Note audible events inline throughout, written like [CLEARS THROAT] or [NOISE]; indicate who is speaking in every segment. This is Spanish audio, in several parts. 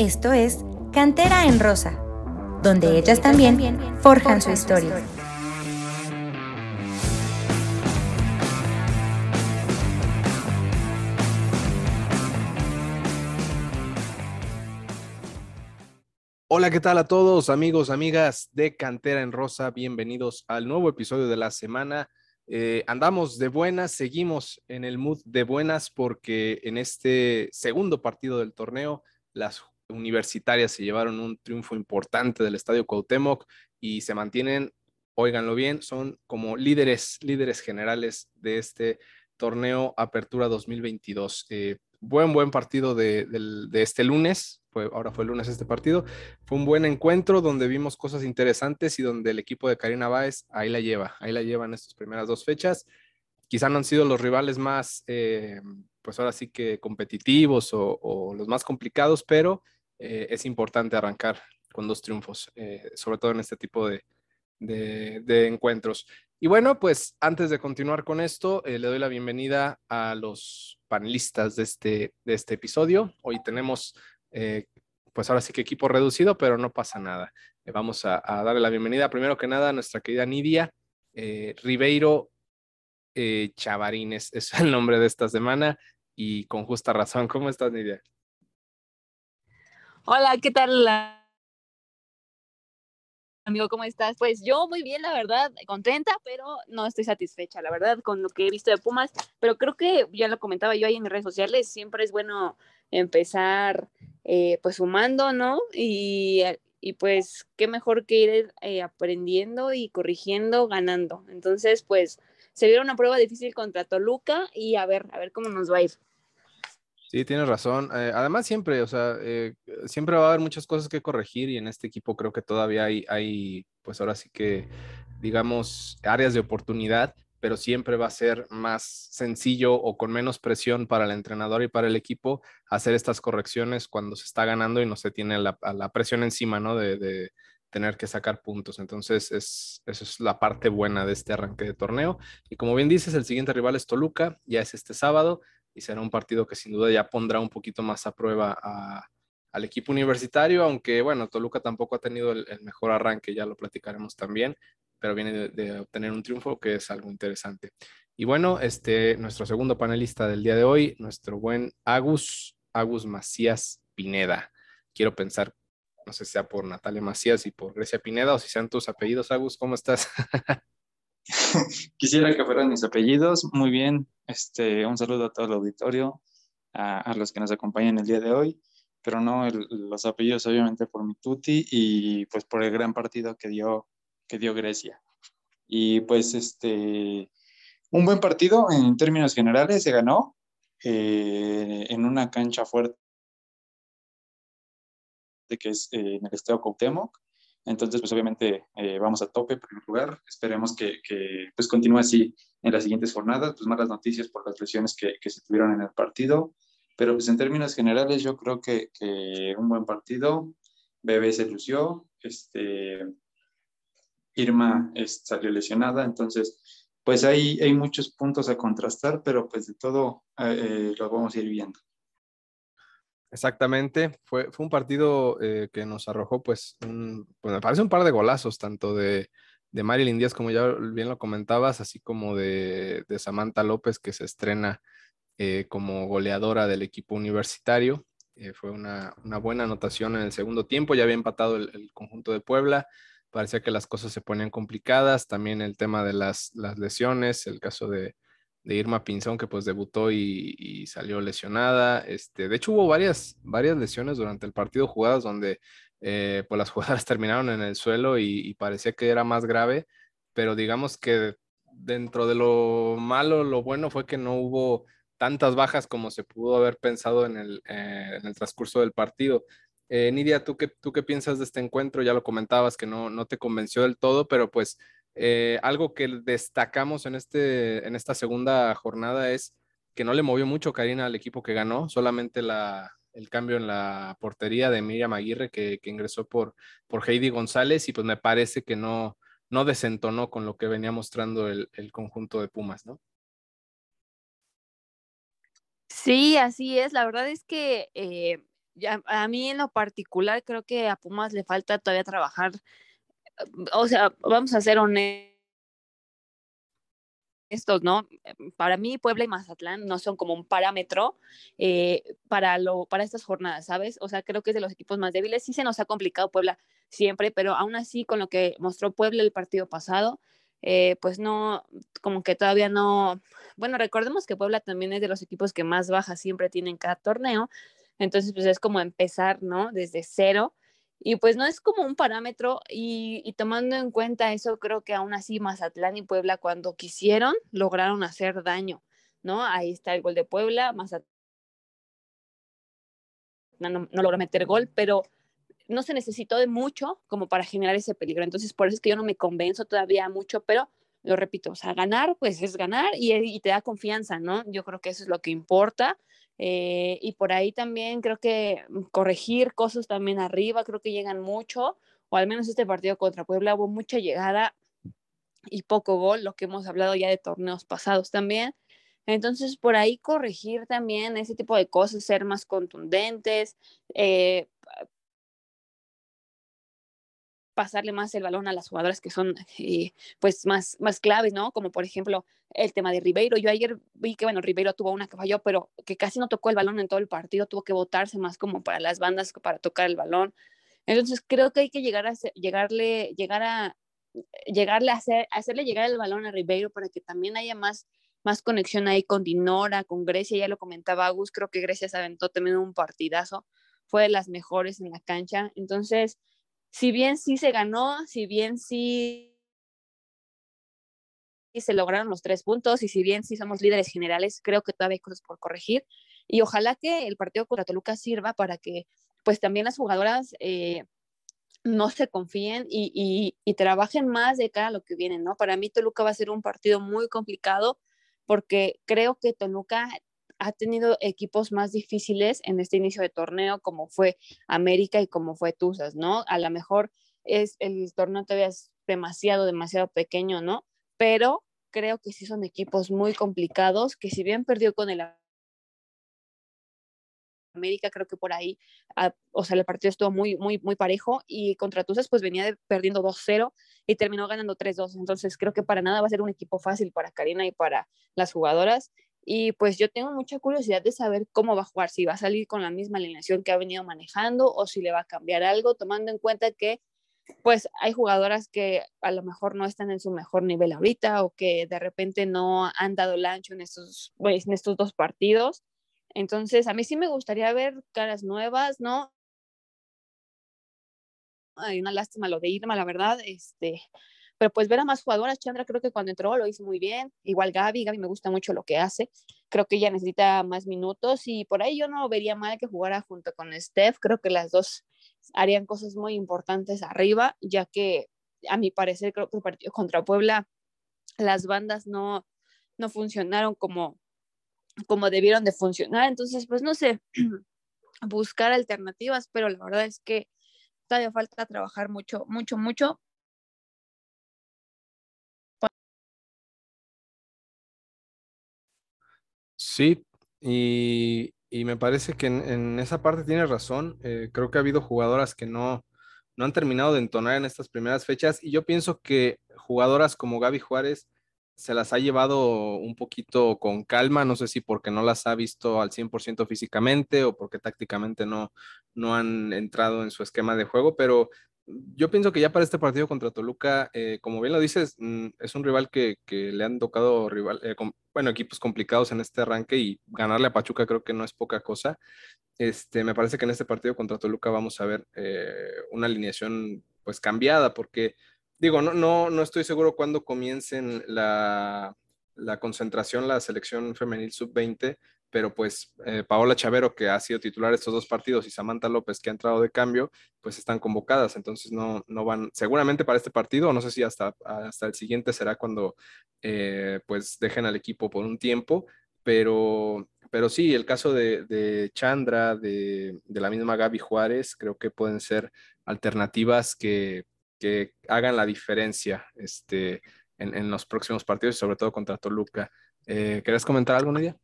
Speaker 1: Esto es Cantera en Rosa, donde ellas también forjan su historia.
Speaker 2: Hola, ¿qué tal a todos amigos, amigas de Cantera en Rosa? Bienvenidos al nuevo episodio de la semana. Eh, andamos de buenas, seguimos en el mood de buenas porque en este segundo partido del torneo las universitarias se llevaron un triunfo importante del Estadio Cuauhtémoc y se mantienen, óiganlo bien, son como líderes, líderes generales de este torneo Apertura 2022. Eh, buen, buen partido de, este lunes, fue, ahora fue el lunes este partido, fue un buen encuentro donde vimos cosas interesantes y donde el equipo de Karina Báez ahí la lleva, ahí la llevan estas primeras dos fechas. Quizá no han sido los rivales más, eh, pues ahora sí que competitivos o los más complicados, pero eh, es importante arrancar con dos triunfos, eh, sobre todo en este tipo de, encuentros. Y bueno, pues antes de continuar con esto, eh, le doy la bienvenida a los panelistas de este, de este episodio. Hoy tenemos, pues ahora sí que equipo reducido, pero no pasa nada. vamos a, darle la bienvenida primero que nada a nuestra querida Nidia Ribeiro Chavarines, [LAUGHS] es el nombre de esta semana y con justa razón. ¿Cómo estás, Nidia?
Speaker 3: Hola, ¿qué tal? Amigo, ¿cómo estás? Pues yo muy bien, la verdad, contenta, pero no estoy satisfecha, la verdad, con lo que he visto de Pumas. Pero creo que ya lo comentaba yo ahí en mis redes sociales, siempre es bueno empezar eh, pues sumando, ¿no? Y, y, pues qué mejor que ir eh, aprendiendo y corrigiendo, ganando. Entonces, pues se vieron una prueba difícil contra Toluca y a ver, a ver cómo nos va a ir.
Speaker 2: Sí, tienes razón. Eh, además, siempre, o sea, eh, siempre va a haber muchas cosas que corregir y en este equipo creo que todavía hay, hay, pues ahora sí que, digamos, áreas de oportunidad, pero siempre va a ser más sencillo o con menos presión para el entrenador y para el equipo hacer estas correcciones cuando se está ganando y no se tiene la, presión encima, ¿no? De, tener que sacar puntos. Entonces, es, eso es la parte buena de este arranque de torneo. Y como bien dices, el siguiente rival es Toluca, ya es este sábado y será un partido que sin duda ya pondrá un poquito más a prueba al equipo universitario, aunque bueno, Toluca tampoco ha tenido el, mejor arranque, ya lo platicaremos también, pero viene de, obtener un triunfo que es algo interesante. Y bueno, este, nuestro segundo panelista del día de hoy, nuestro buen Agus, Agus Macías Pineda. Quiero pensar, no sé si sea por Natalia Macías y por Grecia Pineda o si sean tus apellidos, Agus, ¿cómo estás? [LAUGHS] [LAUGHS]
Speaker 4: Quisiera que fueran mis apellidos. Muy bien. Este, un saludo a todo el auditorio, a, los que nos acompañan el día de hoy, pero no los apellidos obviamente por mi tuti y pues por el gran partido que dio, que dio Grecia. Y pues este, un buen partido en términos generales, se ganó eh, en una cancha fuerte que es eh, en el Estado Cuauhtémoc. Entonces, pues obviamente eh, vamos a tope en primer lugar. Esperemos que, que, pues continúe así en las siguientes jornadas. Pues malas noticias por las lesiones que, que se tuvieron en el partido. Pero pues en términos generales yo creo que, que un buen partido. Bebé se lució. Este, Irma salió lesionada. Entonces, pues hay, hay muchos puntos a contrastar, pero pues de todo eh, eh, lo vamos a ir viendo.
Speaker 2: Exactamente, fue, fue un partido eh, que nos arrojó, pues, pues, me parece un par de golazos, tanto de, de Marilyn Díaz, como ya bien lo comentabas, así como de, de Samantha López, que se estrena eh, como goleadora del equipo universitario. Eh, fue una, una, buena anotación en el segundo tiempo, ya había empatado el, el, conjunto de Puebla, parecía que las cosas se ponían complicadas, también el tema de las, las lesiones, el caso de, de Irma Pinzón, que pues debutó y, salió lesionada. Este, de hecho, hubo varias, varias lesiones durante el partido, jugadas donde eh, pues las jugadoras [LAUGHS] terminaron en el suelo y, parecía que era más grave, pero digamos que dentro de lo malo, lo bueno fue que no hubo tantas bajas como se pudo haber pensado en el, eh, en el transcurso del partido. Eh, Nidia, ¿tú qué, ¿tú qué piensas de este encuentro? Ya lo comentabas que no, no te convenció del todo, pero pues eh, algo que destacamos en, este, en esta segunda jornada es que no le movió mucho Karina al equipo que ganó, solamente la, el cambio en la portería de Miriam Aguirre que, que, ingresó por, por Heidi González y pues me parece que no, no desentonó con lo que venía mostrando el, el conjunto de Pumas, ¿no?
Speaker 3: Sí, así es. La verdad es que eh, a mí en lo particular creo que a Pumas le falta todavía trabajar. O sea, vamos a ser honestos estos, ¿no? Para mí, Puebla y Mazatlán no son como un parámetro eh, para, lo, para estas jornadas, ¿sabes? O sea, creo que es de los equipos más débiles. Sí se nos ha complicado Puebla siempre, pero aún así, con lo que mostró Puebla el partido pasado, eh, pues no, como que todavía no. Bueno, recordemos que Puebla también es de los equipos que más bajas siempre tienen cada torneo. Entonces, pues es como empezar, ¿no? Desde cero y pues no es como un parámetro y, tomando en cuenta eso, creo que aún así Mazatlán y Puebla cuando quisieron lograron hacer daño, ¿no? Ahí está el gol de Puebla, Mazatlán no, no, logró meter gol, pero no se necesitó de mucho como para generar ese peligro. Entonces, por eso es que yo no me convenzo todavía mucho, pero lo repito, o sea, ganar, pues es ganar y, y te da confianza, ¿no? Yo creo que eso es lo que importa eh, y por ahí también creo que mm, corregir cosas también arriba, creo que llegan mucho, o al menos este partido contra Puebla hubo mucha llegada y poco gol, lo que hemos hablado ya de torneos pasados también. Entonces, por ahí corregir también ese tipo de cosas, ser más contundentes, eh, pasarle más el balón a las jugadoras que son eh, pues más, más claves, ¿no? Como por ejemplo el tema de Ribeiro. Yo ayer vi que, bueno, Ribeiro tuvo una que falló, pero que casi no tocó el balón en todo el partido, tuvo que botarse más como para las bandas para tocar el balón. Entonces creo que hay que llegar a llegarle, llegar a llegarle a hacer, hacerle llegar el balón a Ribeiro para que también haya más, más conexión ahí con Dinora, con Grecia, ya lo comentaba Agus, creo que Grecia se aventó también un partidazo, fue de las mejores en la cancha. Entonces, si bien sí se ganó, si bien sí se lograron los tres puntos y si bien sí somos líderes generales, creo que todavía hay cosas por corregir y ojalá que el partido contra Toluca sirva para que pues también las jugadoras eh, no se confíen y, y, trabajen más de cara a lo que viene, ¿no? Para mí Toluca va a ser un partido muy complicado porque creo que Toluca ha tenido equipos más difíciles en este inicio de torneo, como fue América y como fue Tuzas, ¿no? A lo mejor es, el torneo todavía es demasiado, demasiado pequeño, ¿no? Pero creo que sí son equipos muy complicados, que si bien perdió con el América, creo que por ahí, ah, o sea, el partido estuvo muy, muy, muy parejo y contra Tuzas pues venía perdiendo 2-0 y terminó ganando 3-2. Entonces creo que para nada va a ser un equipo fácil para Karina y para las jugadoras. Y pues yo tengo mucha curiosidad de saber cómo va a jugar, si va a salir con la misma alineación que ha venido manejando o si le va a cambiar algo, tomando en cuenta que pues hay jugadoras que a lo mejor no están en su mejor nivel ahorita o que de repente no han dado el en estos, pues, en estos dos partidos. Entonces, a mí sí me gustaría ver caras nuevas, ¿no? Hay una lástima lo de Irma, la verdad, este, pero pues ver a más jugadoras, Chandra creo que cuando entró lo hizo muy bien, igual Gaby, Gaby me gusta mucho lo que hace, creo que ella necesita más minutos y por ahí yo no vería mal que jugara junto con Steph, creo que las dos harían cosas muy importantes arriba, ya que a mi parecer creo que el partido contra Puebla las bandas no, no funcionaron como, como debieron de funcionar, entonces pues no sé, [CLEARS THROAT] buscar alternativas, pero la verdad es que todavía falta trabajar mucho, mucho, mucho
Speaker 2: Sí, y, me parece que en, esa parte tiene razón. Eh, creo que ha habido jugadoras que no, no han terminado de entonar en estas primeras fechas y yo pienso que jugadoras como Gaby Juárez se las ha llevado un poquito con calma, no sé si porque no las ha visto al 100% físicamente o porque tácticamente no, no han entrado en su esquema de juego, pero yo pienso que ya para este partido contra Toluca, eh, como bien lo dices, mm, es un rival que, le han tocado rival, eh, bueno, equipos complicados en este arranque y ganarle a Pachuca creo que no es poca cosa. Este, me parece que en este partido contra Toluca vamos a ver eh, una alineación pues cambiada, porque digo, no, no, no estoy seguro cuándo comiencen la, la concentración, la selección femenil sub-20, pero pues eh, Paola Chavero, que ha sido titular estos dos partidos, y Samantha López, que ha entrado de cambio, pues están convocadas, entonces no, no van, seguramente para este partido, no sé si hasta, hasta el siguiente será cuando eh, pues dejen al equipo por un tiempo, pero, pero sí, el caso de, Chandra, de, la misma Gaby Juárez, creo que pueden ser alternativas que, que hagan la diferencia este, en, los próximos partidos, sobre todo contra Toluca. Eh, ¿Querés comentar algo, Nadia?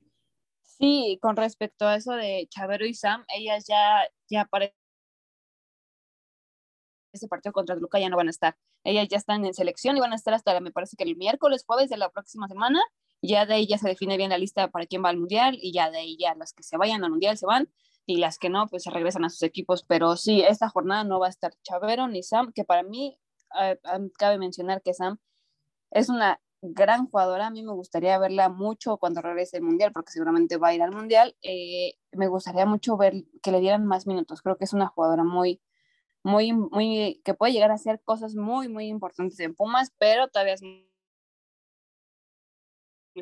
Speaker 3: Sí, con respecto a eso de Chavero y Sam, ellas ya, ya para ese partido contra Luca ya no van a estar. Ellas ya están en selección y van a estar hasta, me parece que el miércoles, jueves de la próxima semana. Ya de ahí ya se define bien la lista para quién va al mundial y ya de ahí ya las que se vayan al mundial se van y las que no, pues se regresan a sus equipos. Pero sí, esta jornada no va a estar Chavero ni Sam, que para mí cabe mencionar que Sam es una gran jugadora. A mí me gustaría verla mucho cuando regrese el mundial, porque seguramente va a ir al mundial. Eh, me gustaría mucho ver que le dieran más minutos. Creo que es una jugadora muy, muy, muy, que puede llegar a hacer cosas muy, muy importantes en Pumas, pero todavía es muy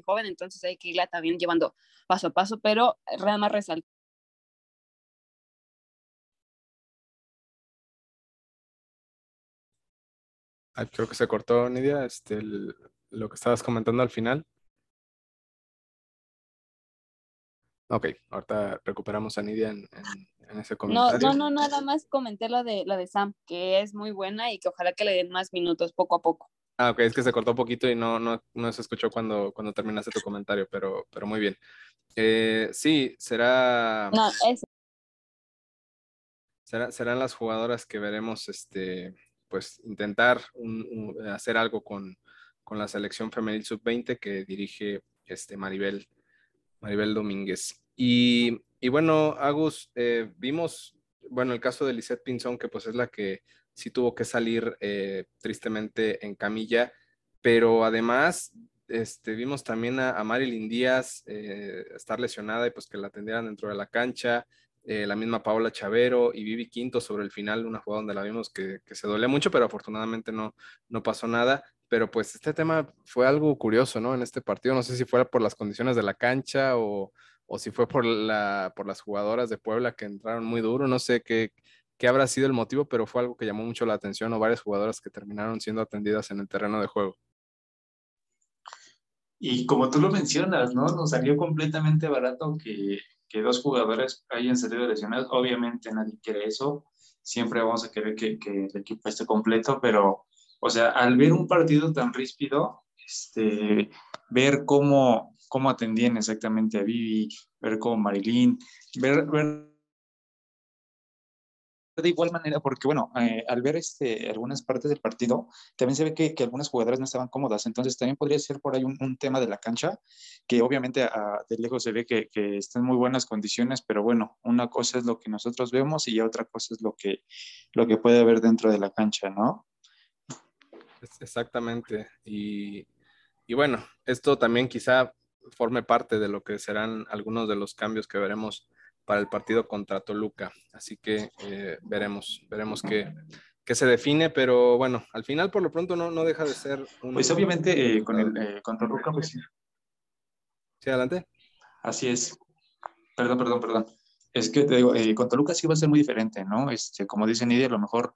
Speaker 3: joven, entonces hay que irla también llevando paso a paso, pero nada más resaltar
Speaker 2: creo que se cortó, Nidia, este, lo que estabas comentando al final. Ok, ahorita recuperamos a Nidia en, ese comentario.
Speaker 3: No, no, no, nada más comenté lo de, la de Sam, que es muy buena y que ojalá que le den más minutos poco a poco.
Speaker 2: Ah, ok, es que se cortó un poquito y no, no, no se escuchó cuando, cuando terminaste tu comentario, pero, pero muy bien. Eh, sí, será...
Speaker 3: No, es...
Speaker 2: Será, serán las jugadoras que veremos este, pues intentar hacer algo con, la selección femenil sub-20 que dirige este Maribel, Maribel Domínguez. Y, bueno, Agus, eh, vimos, bueno, el caso de Lisette Pinzón, que pues es la que sí tuvo que salir eh, tristemente en camilla, pero además este, vimos también a, a Marilyn Díaz eh, estar lesionada y pues que la atendieran dentro de la cancha. La misma Paola Chavero y Vivi Quinto sobre el final, una jugada donde la vimos que, se dolía mucho, pero afortunadamente no, no pasó nada. Pero pues este tema fue algo curioso, ¿no? En este partido, no sé si fuera por las condiciones de la cancha o, si fue por, la, por las jugadoras de Puebla que entraron muy duro, no sé qué, qué habrá sido el motivo, pero fue algo que llamó mucho la atención o varias jugadoras que terminaron siendo atendidas en el terreno de juego.
Speaker 4: Y como tú lo mencionas, ¿no? Nos salió completamente barato que que dos jugadores hayan salido lesionados. Obviamente nadie quiere eso. Siempre vamos a querer que, que, el equipo esté completo, pero, o sea, al ver un partido tan ríspido, este, ver cómo, cómo atendían exactamente a Vivi, ver cómo Marilyn, ver, de igual manera, porque bueno, eh, al ver este, algunas partes del partido, también se ve que, que, algunas jugadoras no estaban cómodas, entonces también podría ser por ahí un, un tema de la cancha, que obviamente de lejos se ve que, que está en muy buenas condiciones, pero bueno, una cosa es lo que nosotros vemos y otra cosa es lo que, lo que puede haber dentro de la cancha, ¿no?
Speaker 2: Exactamente, y, y bueno, esto también quizá forme parte de lo que serán algunos de los cambios que veremos para el partido contra Toluca. Así que eh, veremos, veremos qué, qué, se define, pero bueno, al final por lo pronto no, no deja de ser
Speaker 4: un... Pues obviamente eh, con el eh, con Toluca, pues sí.
Speaker 2: Sí, adelante.
Speaker 4: Así es. Perdón, perdón, perdón. Es que te digo, con Toluca sí va a ser muy diferente, ¿no? Este, como dice Nidia, a lo mejor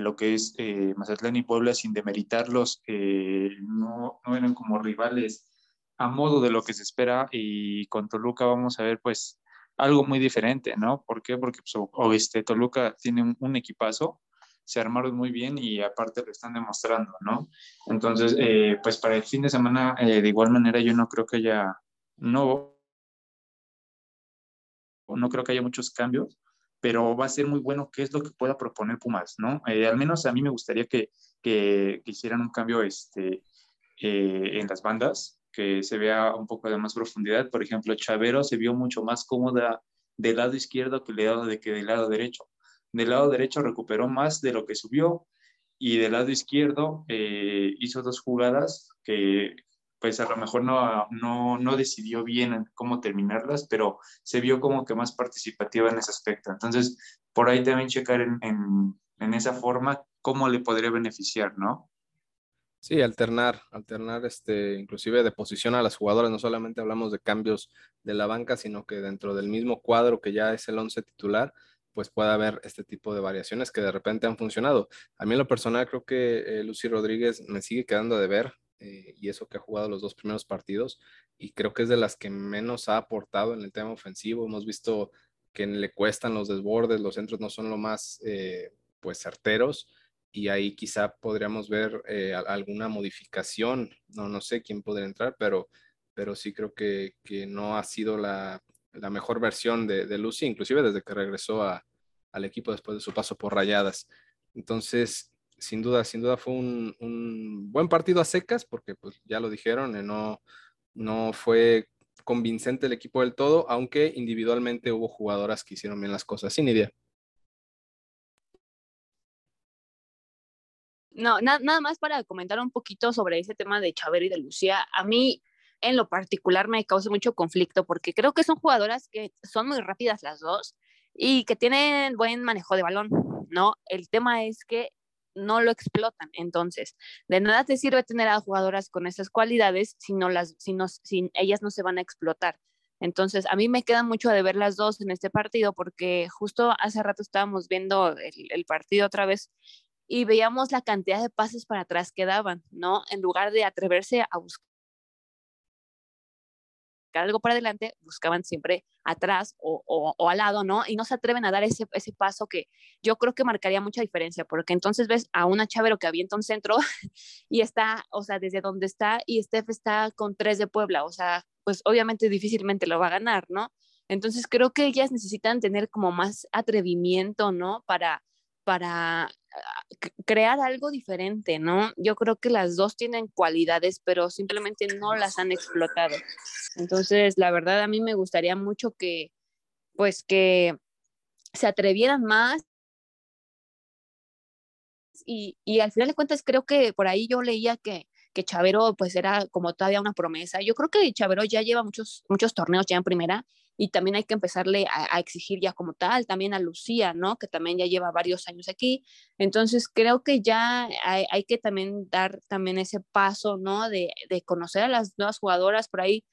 Speaker 4: lo que es Mazatlán y Puebla, sin demeritarlos, no, no eran como rivales a modo de lo que se espera y con Toluca vamos a ver pues algo muy diferente, ¿no? ¿Por qué? Porque pues, este, Toluca tiene un, equipazo, se armaron muy bien y aparte lo están demostrando, ¿no? Entonces, eh, pues para el fin de semana, eh, de igual manera, yo no creo que haya, no, no creo que haya muchos cambios, pero va a ser muy bueno qué es lo que pueda proponer Pumas, ¿no? Eh, al menos a mí me gustaría que, que, hicieran un cambio este, en las bandas, que se vea un poco de más profundidad. Por ejemplo, Chavero se vio mucho más cómoda del lado izquierdo que del lado, de, que del lado derecho. Del lado derecho recuperó más de lo que subió y del lado izquierdo eh, hizo dos jugadas que pues a lo mejor no, no, no, decidió bien cómo terminarlas, pero se vio como que más participativa en ese aspecto. Entonces, por ahí también checar en, en, en esa forma cómo le podría beneficiar, ¿no?
Speaker 2: Sí, alternar, alternar este, inclusive de posición a las jugadoras. No solamente hablamos de cambios de la banca, sino que dentro del mismo cuadro que ya es el once titular, pues puede haber este tipo de variaciones que de repente han funcionado. A mí en lo personal creo que eh, Lucy Rodríguez me sigue quedando de ver eh, y eso que ha jugado los dos primeros partidos y creo que es de las que menos ha aportado en el tema ofensivo. Hemos visto que le cuestan los desbordes, los centros no son lo más eh, pues certeros y ahí quizá podríamos ver eh, alguna modificación, no, no sé quién podría entrar, pero pero sí creo que, no ha sido la, mejor versión de, de, Lucy, inclusive desde que regresó al equipo después de su paso por Rayadas. Entonces, sin duda, sin duda fue un, buen partido a secas, porque pues ya lo dijeron, eh, no, no fue convincente el equipo del todo, aunque individualmente hubo jugadoras que hicieron bien las cosas. Sin idea.
Speaker 3: No, nada más para comentar un poquito sobre ese tema de Chavero y de Lucía. A mí, en lo particular, me causa mucho conflicto porque creo que son jugadoras que son muy rápidas las dos y que tienen buen manejo de balón, ¿no? El tema es que no lo explotan. Entonces, de nada te sirve tener a jugadoras con esas cualidades si, no las, si, no, si ellas no se van a explotar. Entonces, a mí me queda mucho de ver las dos en este partido porque justo hace rato estábamos viendo el, partido otra vez y veíamos la cantidad de pases para atrás que daban, ¿no? En lugar de atreverse a buscar algo para adelante, buscaban siempre atrás o, o, al lado, ¿no? Y no se atreven a dar ese, ese paso que yo creo que marcaría mucha diferencia, porque entonces ves a una Chavero que avienta un centro [LAUGHS] y está, o sea, desde donde está, y Steph está con tres de Puebla, o sea, pues obviamente difícilmente lo va a ganar, ¿no? Entonces creo que ellas necesitan tener como más atrevimiento, ¿no? Para, para crear algo diferente, ¿no? Yo creo que las dos tienen cualidades, pero simplemente no las han explotado. Entonces, la verdad, a mí me gustaría mucho que, pues, que se atrevieran más. Y, y al final de cuentas, creo que por ahí yo leía que, que Chavero, pues, era como todavía una promesa. Yo creo que Chavero ya lleva muchos, muchos torneos ya en primera y también hay que empezarle a, exigir ya como tal, también a Lucía, ¿no? Que también ya lleva varios años aquí. Entonces creo que ya hay, hay que también dar también ese paso, ¿no? De, de, conocer a las nuevas jugadoras, por ahí,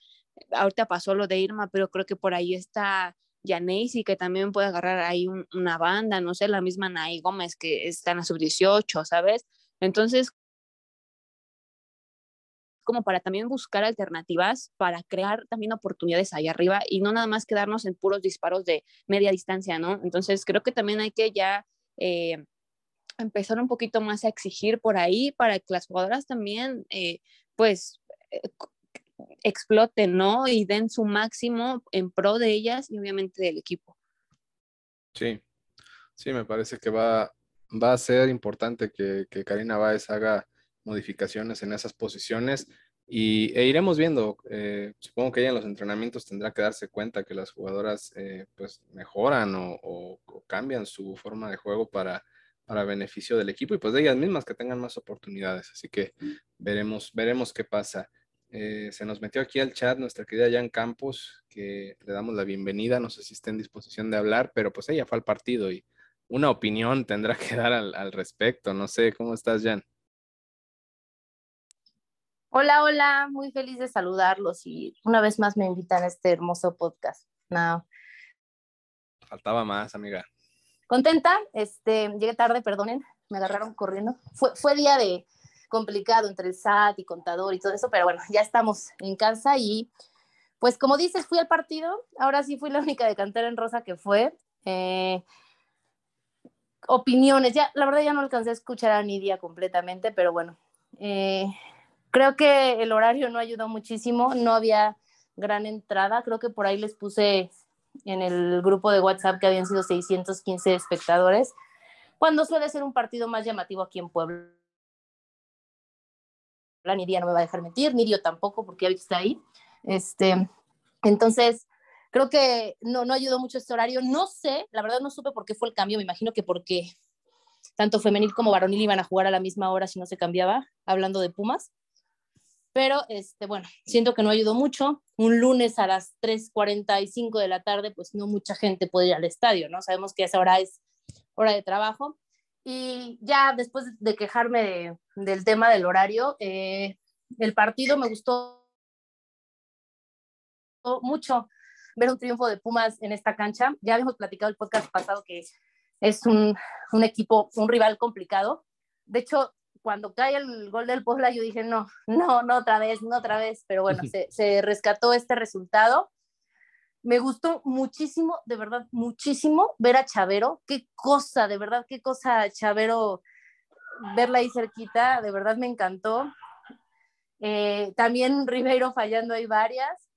Speaker 3: ahorita pasó lo de Irma, pero creo que por ahí está y que también puede agarrar ahí una banda, no sé, la misma Nay Gómez, que está en la sub-18, ¿sabes? Entonces como para también buscar alternativas para crear también oportunidades ahí arriba y no nada más quedarnos en puros disparos de media distancia, ¿no? Entonces creo que también hay que ya eh, empezar un poquito más a exigir por ahí para que las jugadoras también, eh, pues, eh, exploten, ¿no? Y den su máximo en pro de ellas y obviamente del equipo.
Speaker 2: Sí, sí, me parece que va, va a ser importante que, que Karina Báez haga modificaciones en esas posiciones y, e iremos viendo. Eh, supongo que ella en los entrenamientos tendrá que darse cuenta que las jugadoras eh, pues mejoran o, cambian su forma de juego para, para beneficio del equipo y pues de ellas mismas que tengan más oportunidades. Así que veremos, veremos qué pasa. Eh, se nos metió aquí al chat nuestra querida Jan Campos, que le damos la bienvenida. No sé si está en disposición de hablar, pero pues ella fue al partido y una opinión tendrá que dar al, al respecto. No sé, ¿cómo estás, Jan?
Speaker 5: Hola, hola, muy feliz de saludarlos y una vez más me invitan a este hermoso podcast. No.
Speaker 2: Faltaba más, amiga.
Speaker 5: Contenta, este, llegué tarde, perdonen, me agarraron corriendo. Fue, fue día de complicado entre el SAT y contador y todo eso, pero bueno, ya estamos en casa y pues como dices, fui al partido, ahora sí fui la única de cantera en rosa que fue. Eh, opiniones, ya, la verdad ya no alcancé a escuchar a Nidia completamente, pero bueno, eh, Creo que el horario no ayudó muchísimo, no había gran entrada, creo que por ahí les puse en el grupo de WhatsApp que habían sido 615 espectadores, cuando suele ser un partido más llamativo aquí en Puebla. Nidia no me va a dejar mentir, Nidio tampoco, porque ya está ahí. Este, entonces, creo que no, no ayudó mucho este horario. No sé, la verdad no supe por qué fue el cambio, me imagino que porque tanto femenil como varonil iban a jugar a la misma hora si no se cambiaba, hablando de Pumas. Pero, este, bueno, siento que no ayudó mucho. Un lunes a las 3.45 de la tarde, pues no mucha gente puede ir al estadio, ¿no? Sabemos que esa hora es hora de trabajo. Y ya después de quejarme del tema del horario, eh, el partido me gustó mucho ver un triunfo de Pumas en esta cancha. Ya habíamos platicado el podcast pasado que es un, un equipo, un rival complicado. De hecho, cuando cae el gol del Puebla, yo dije, no, [LAUGHS] no, no otra vez, no otra vez, pero bueno, se, se, rescató este resultado. Me gustó muchísimo, de verdad, muchísimo ver a Chavero. Qué cosa, de verdad, qué cosa, Chavero, verla ahí cerquita, de verdad me encantó. Eh, también Ribeiro fallando hay varias.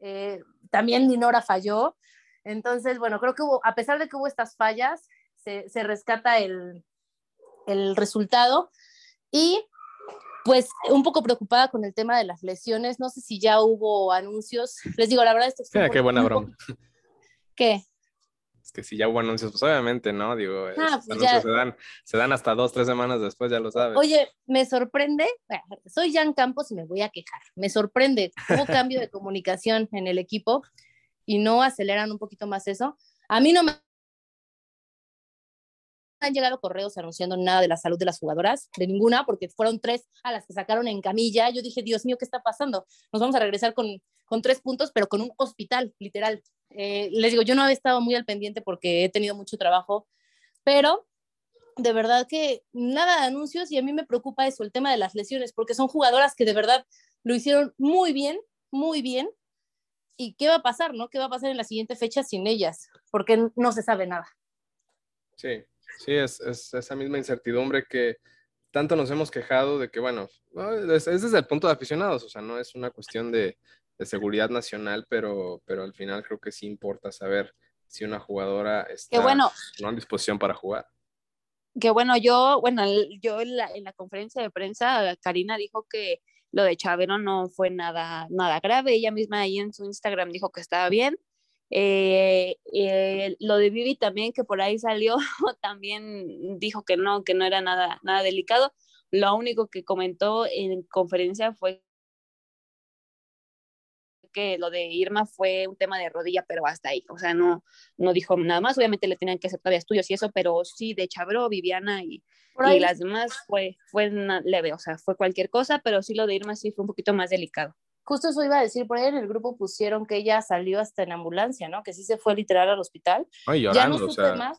Speaker 5: Eh, también Dinora falló. Entonces, bueno, creo que hubo, a pesar de que hubo estas fallas, se, se rescata el, el resultado. Y pues un poco preocupada con el tema de las lesiones. No sé si ya hubo anuncios. Les digo, la verdad, esto
Speaker 2: es. qué buena broma.
Speaker 5: ¿Qué?
Speaker 2: Es que si ya hubo anuncios, pues obviamente, ¿no? Digo,
Speaker 5: Ah, pues ya.
Speaker 2: se, dan, se dan hasta dos, tres semanas después, ya lo sabes.
Speaker 5: Oye, me sorprende, bueno, soy Jan Campos y me voy a quejar. Me sorprende, hubo cambio de [LAUGHS] comunicación en el equipo y no aceleran un poquito más eso. A mí no me han llegado correos anunciando nada de la salud de las jugadoras, de ninguna, porque fueron tres a las que sacaron en camilla. Yo dije, Dios mío, ¿qué está pasando? Nos vamos a regresar con, con tres puntos, pero con un hospital, literal. Eh, les digo, yo no había estado muy al pendiente porque he tenido mucho trabajo, pero de verdad que nada de anuncios y a mí me preocupa eso, el tema de las lesiones, porque son jugadoras que de verdad lo hicieron muy bien, muy bien. ¿Y qué va a pasar, no? ¿Qué va a pasar en la siguiente fecha sin ellas? Porque no se sabe nada.
Speaker 2: Sí, sí, es, es esa misma incertidumbre que tanto nos hemos quejado de que, bueno, no, es, es desde el punto de aficionados, o sea, no es una cuestión de, de seguridad nacional, pero, pero al final creo que sí importa saber si una jugadora está
Speaker 3: Que bueno,
Speaker 2: no en disposición para jugar.
Speaker 3: que bueno, yo, bueno, yo en la, en la conferencia de prensa, Karina dijo que lo de Chavero no fue nada, nada grave. Ella misma ahí en su Instagram dijo que estaba bien. Eh, eh, lo de Vivi también, que por ahí salió, [LAUGHS] también dijo que no, que no era nada, nada delicado. Lo único que comentó en conferencia fue que lo de Irma fue un tema de rodilla, pero hasta ahí. O sea, no, no dijo nada más. Obviamente le tenían que hacer todavía estudios y eso, pero sí de Chavero, Viviana y, y las demás fue, fue leve, o sea, fue cualquier cosa, pero sí lo de Irma sí fue un poquito más delicado.
Speaker 5: Justo eso iba a decir, por ahí en el grupo pusieron que ella salió hasta en ambulancia, ¿no? Que sí se fue literal al hospital.
Speaker 2: Ay,
Speaker 5: ya
Speaker 2: llorando,
Speaker 5: no
Speaker 2: o
Speaker 5: supe
Speaker 2: sea,
Speaker 5: más.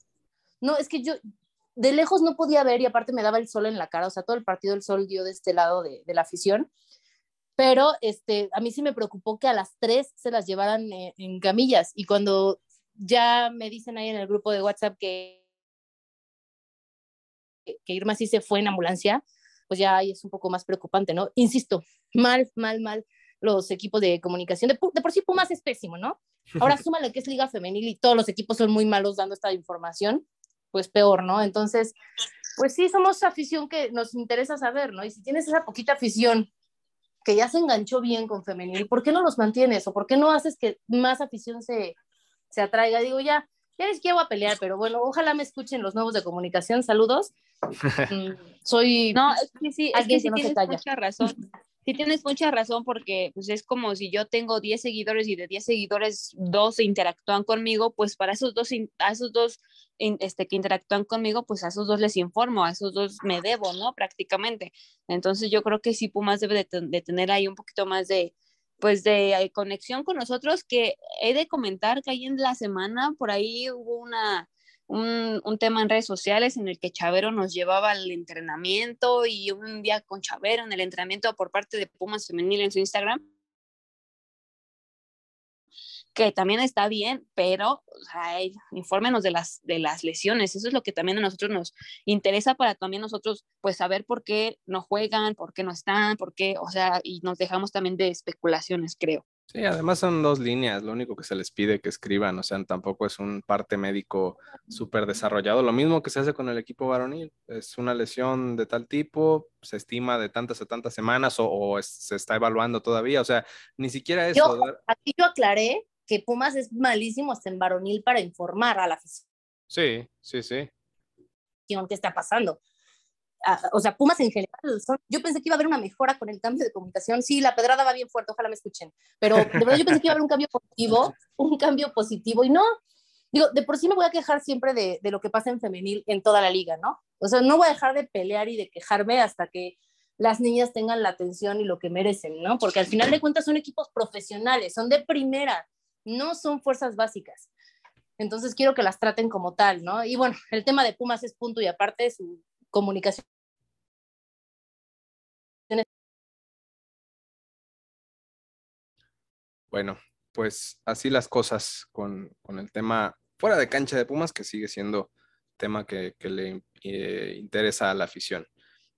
Speaker 5: No, es que yo de lejos no podía ver y aparte me daba el sol en la cara, o sea, todo el partido el sol dio de este lado de, de la afición, pero este, a mí sí me preocupó que a las tres se las llevaran eh, en camillas y cuando ya me dicen ahí en el grupo de WhatsApp que, que Irma sí se fue en ambulancia, pues ya ahí es un poco más preocupante, ¿no? Insisto, mal, mal, mal los equipos de comunicación. De, de por sí Pumas es pésimo, ¿no? Ahora [LAUGHS] súmale que es liga femenil y todos los equipos son muy malos dando esta información, pues peor, ¿no? Entonces, pues sí, somos afición que nos interesa saber, ¿no? Y si tienes esa poquita afición que ya se enganchó bien con femenil, ¿por qué no los mantienes? ¿O por qué no haces que más afición se, se atraiga? Digo, ya, ya les quiero a pelear, pero bueno, ojalá me escuchen los nuevos de comunicación. Saludos. [LAUGHS] Mm, soy
Speaker 3: No, es que sí, es
Speaker 5: Alguien
Speaker 3: que sí
Speaker 5: que no se
Speaker 3: tienes mucha razón. [LAUGHS] Sí tienes mucha razón porque pues es como si yo tengo 10 seguidores y de 10 seguidores dos interactúan conmigo, pues para esos dos, a esos dos este, que interactúan conmigo, pues a esos dos les informo, a esos dos me debo, ¿no? Prácticamente. Entonces yo creo que sí Pumas debe de, de tener ahí un poquito más de, pues de eh, conexión con nosotros, que he de comentar que ahí en la semana por ahí hubo una, un, un tema en redes sociales en el que Chavero nos llevaba al entrenamiento y un día con Chavero en el entrenamiento por parte de Pumas Femenil en su Instagram, que también está bien, pero o infórmenos de las, de las lesiones, eso es lo que también a nosotros nos interesa para también nosotros pues saber por qué no juegan, por qué no están, por qué, o sea, y nos dejamos también de especulaciones, creo.
Speaker 2: Sí, además son dos líneas, lo único que se les pide que escriban, o sea, tampoco es un parte médico súper desarrollado. Lo mismo que se hace con el equipo varonil, es una lesión de tal tipo, se estima de tantas a tantas semanas o, o es- se está evaluando todavía, o sea, ni siquiera eso. dar-
Speaker 5: aquí yo aclaré que Pumas es malísimo hasta en varonil para informar a la afición
Speaker 2: Sí, sí, sí.
Speaker 5: qué está pasando. O sea, Pumas en general, son- yo pensé que iba a haber una mejora con el cambio de comunicación. Sí, la pedrada va bien fuerte, ojalá me escuchen. Pero de verdad yo pensé que iba a haber un cambio positivo, [LAUGHS] un cambio positivo y no. Digo, de por sí me voy a quejar siempre de, de lo que pasa en femenil en toda la liga, ¿no? O sea, no voy a dejar de pelear y de quejarme hasta que las niñas tengan la atención y lo que merecen, ¿no? Porque al final de cuentas son equipos profesionales, son de primera, no son fuerzas básicas. Entonces quiero que las traten como tal, ¿no? Y bueno, el tema de Pumas es punto y aparte su comunicación.
Speaker 2: Bueno, pues así las cosas con, con el tema fuera de cancha de Pumas, que sigue siendo tema que, que le eh, interesa a la afición.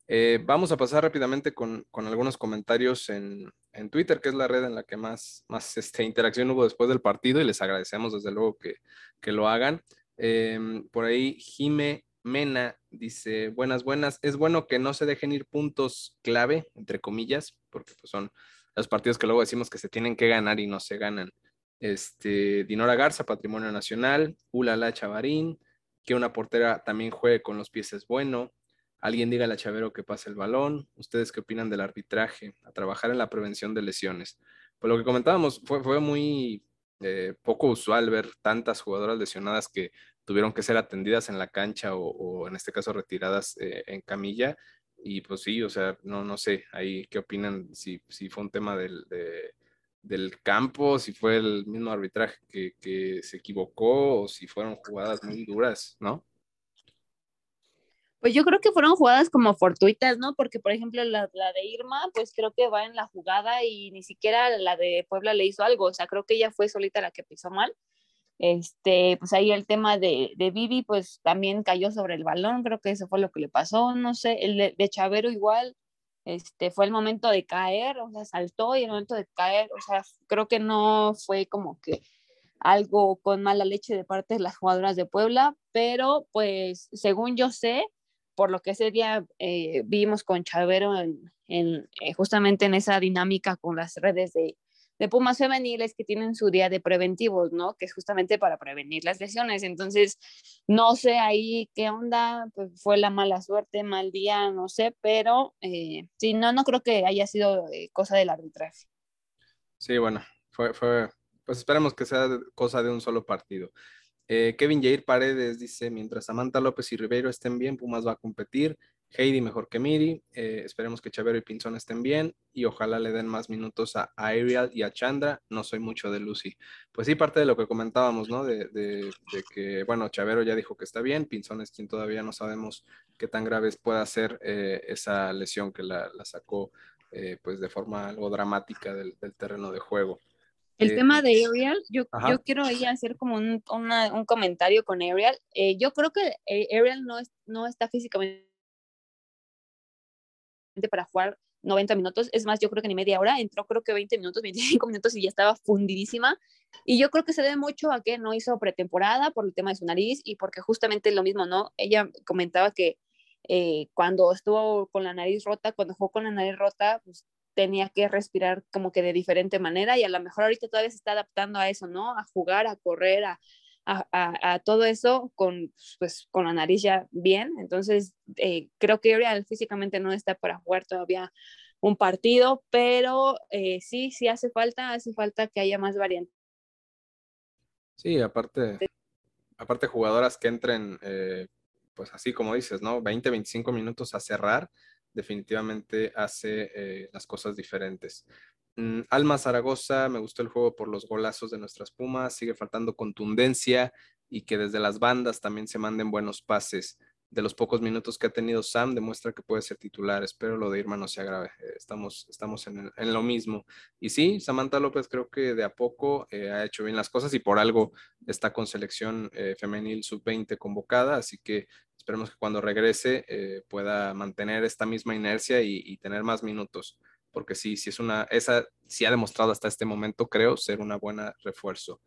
Speaker 2: Eh, vamos a pasar rápidamente con, algunos comentarios en, Twitter, que es la red en la que más, más este, interacción hubo después del partido y les agradecemos desde luego que, lo hagan. Em, por ahí Jime Mena dice, buenas, buenas. Es bueno que no se dejen ir puntos clave, entre comillas, porque pues, son los partidos que luego decimos que se tienen que ganar y no se ganan. Este, Dinora Garza, Patrimonio Nacional, Ulala Chavarín, que una portera también juegue con los pies es bueno. Alguien diga a Chavero que pase el balón. ¿Ustedes qué opinan del arbitraje? A trabajar en la prevención de lesiones. Pues lo que comentábamos fue, muy eh, poco usual ver tantas jugadoras lesionadas que tuvieron que ser atendidas en la cancha o, en este caso retiradas eh, en camilla. Y pues sí, o sea, no, no sé, ahí qué opinan si, si fue un tema del, del campo, si fue el mismo arbitraje que, que se equivocó o si fueron jugadas muy duras, ¿no?
Speaker 3: Pues yo creo que fueron jugadas como fortuitas, ¿no? Porque, por ejemplo, la, de Irma, pues creo que va en la jugada y ni siquiera la de Puebla le hizo algo. O sea, creo que ella fue solita la que pisó mal. Este, pues ahí el tema de, de Vivi, pues también cayó sobre el balón. Creo que eso fue lo que le pasó. No sé, el de, de Chavero igual. Este, fue el momento de caer, o sea, saltó y el momento de caer, o sea, creo que no fue como que algo con mala leche de parte de las jugadoras de Puebla, pero pues según yo sé, por lo que ese día eh, vimos con Chavero en, eh, justamente en esa dinámica con las redes de, de, Pumas femeniles que tienen su día de preventivos, ¿no? Que es justamente para prevenir las lesiones. Entonces, no sé ahí qué onda, pues fue la mala suerte, mal día, no sé, pero eh, sí, no, no creo que haya sido cosa del arbitraje.
Speaker 2: Sí, bueno, fue, fue, pues esperemos que sea cosa de un solo partido. Eh, Kevin Jair Paredes dice, mientras Samantha López y Ribeiro estén bien, Pumas va a competir. Heidi mejor que Miri. Eh, esperemos que Chavero y Pinzón estén bien y ojalá le den más minutos a Ariel y a Chandra. No soy mucho de Lucy. Pues sí, parte de lo que comentábamos, ¿no? De, que, bueno, Chavero ya dijo que está bien. Pinzón es quien todavía no sabemos qué tan graves pueda ser eh, esa lesión que la, sacó pues de forma algo dramática del terreno de juego.
Speaker 3: El tema de Ariel, yo, yo quiero ahí hacer como un, un comentario con Ariel. Eh, yo creo que eh, Ariel no, es, no está físicamente para jugar 90 minutos, es más, yo creo que ni media hora, entró creo que 20 minutos, [LAUGHS] 25 minutos y ya estaba fundidísima. Y yo creo que se debe mucho a que no hizo pretemporada por el tema de su nariz y porque justamente lo mismo, ¿no? Ella comentaba que eh, cuando estuvo con la nariz rota, cuando jugó con la nariz rota, pues tenía que respirar como que de diferente manera y a lo mejor ahorita todavía se está adaptando a eso, ¿no? A jugar, a correr, a, a, todo eso con, pues, con la nariz ya bien. Entonces, eh, creo que Ariel físicamente no está para jugar todavía un partido, pero eh, sí, sí hace falta, hace falta que haya más variantes.
Speaker 2: Sí, aparte, aparte jugadoras que entren, eh, pues así como dices, ¿no? 20, 25 minutos a cerrar definitivamente hace las cosas diferentes. Mm, Alma Zaragoza, me gustó el juego por los golazos de nuestras Pumas, sigue faltando contundencia y que desde las bandas también se manden buenos pases. De los pocos minutos que ha tenido Sam, demuestra que puede ser titular. Espero lo de Irma no se agrave. Eh, estamos, estamos en, lo mismo. Y sí, Samantha López creo que de a poco eh, ha hecho bien las cosas y por algo está con selección femenil sub-20 convocada. Así que Esperemos que cuando regrese eh, pueda mantener esta misma inercia y, tener más minutos, porque sí, sí es una, esa sí ha demostrado hasta este momento, creo, ser una buena refuerzo.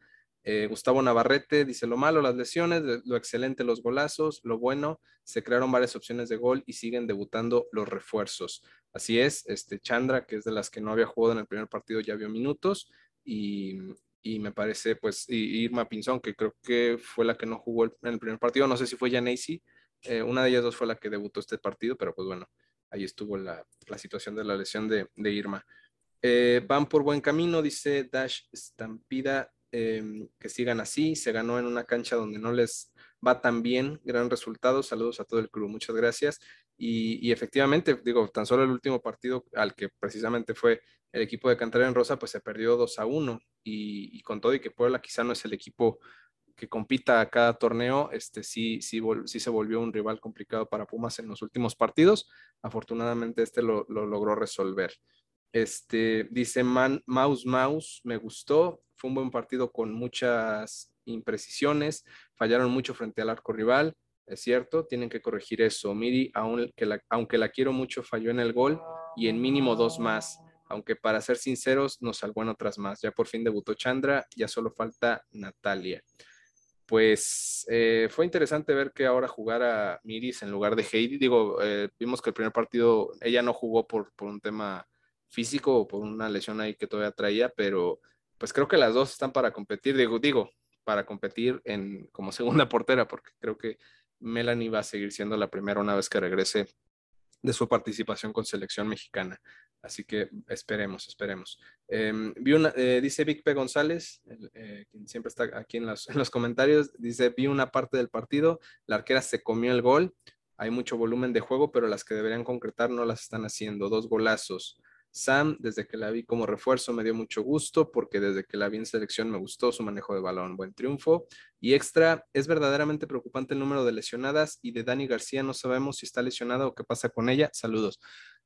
Speaker 2: Eh, Gustavo Navarrete dice lo malo, las lesiones, lo excelente, los golazos, lo bueno, se crearon varias opciones de gol y siguen debutando los refuerzos. Así es, este Chandra, que es de las que no había jugado en el primer partido, ya vio minutos y, y me parece, pues, Irma Pinzón, que creo que fue la que no jugó en el primer partido, no sé si fue Janacy, eh, una de ellas dos fue la que debutó este partido, pero pues bueno, ahí estuvo la, situación de la lesión de, Irma. Eh, van por buen camino, dice Dash Stampida, em, que sigan así. Se ganó en una cancha donde no les va tan bien. Gran resultado. Saludos a todo el club. Muchas gracias. Y, efectivamente, digo, tan solo el último partido al que precisamente fue el equipo de Cantera en Rosa, pues se perdió 2 a 1. Y, y con todo y que Puebla quizá no es el equipo que compita a cada torneo, este sí, sí, sí se volvió un rival complicado para Pumas en los últimos partidos. Afortunadamente este lo, logró resolver. Este, dice Man, Mouse Mouse, me gustó, fue un buen partido con muchas imprecisiones, fallaron mucho frente al arco rival, es cierto, tienen que corregir eso. Miri, aunque la, aunque la quiero mucho, falló en el gol y en mínimo dos más. Aunque para ser sinceros, nos salvó en otras más. Ya por fin debutó Chandra, ya solo falta Natalia. Pues eh, fue interesante ver que ahora jugara Miris en lugar de Heidi. Digo, eh, vimos que el primer partido ella no jugó por, por un tema físico o por una lesión ahí que todavía traía, pero pues creo que las dos están para competir. Digo, digo, para competir en, como [LAUGHS] segunda portera, porque creo que Melanie va a seguir siendo la primera una vez que regrese de su participación con selección mexicana. Así que esperemos, esperemos. Em, vi una, eh, dice Vic. González, eh, quien siempre está aquí en los, [LAUGHS] en los, comentarios, dice, vi una parte del partido, la arquera se comió el gol, hay mucho volumen de juego, pero las que deberían concretar no las están haciendo. Dos golazos. Sam, desde que la vi como refuerzo, me dio mucho gusto porque desde que la vi en selección me gustó su manejo de balón. Buen triunfo. Y extra, es verdaderamente preocupante el número de lesionadas y de Dani García no sabemos si está lesionada o qué pasa con ella. Saludos.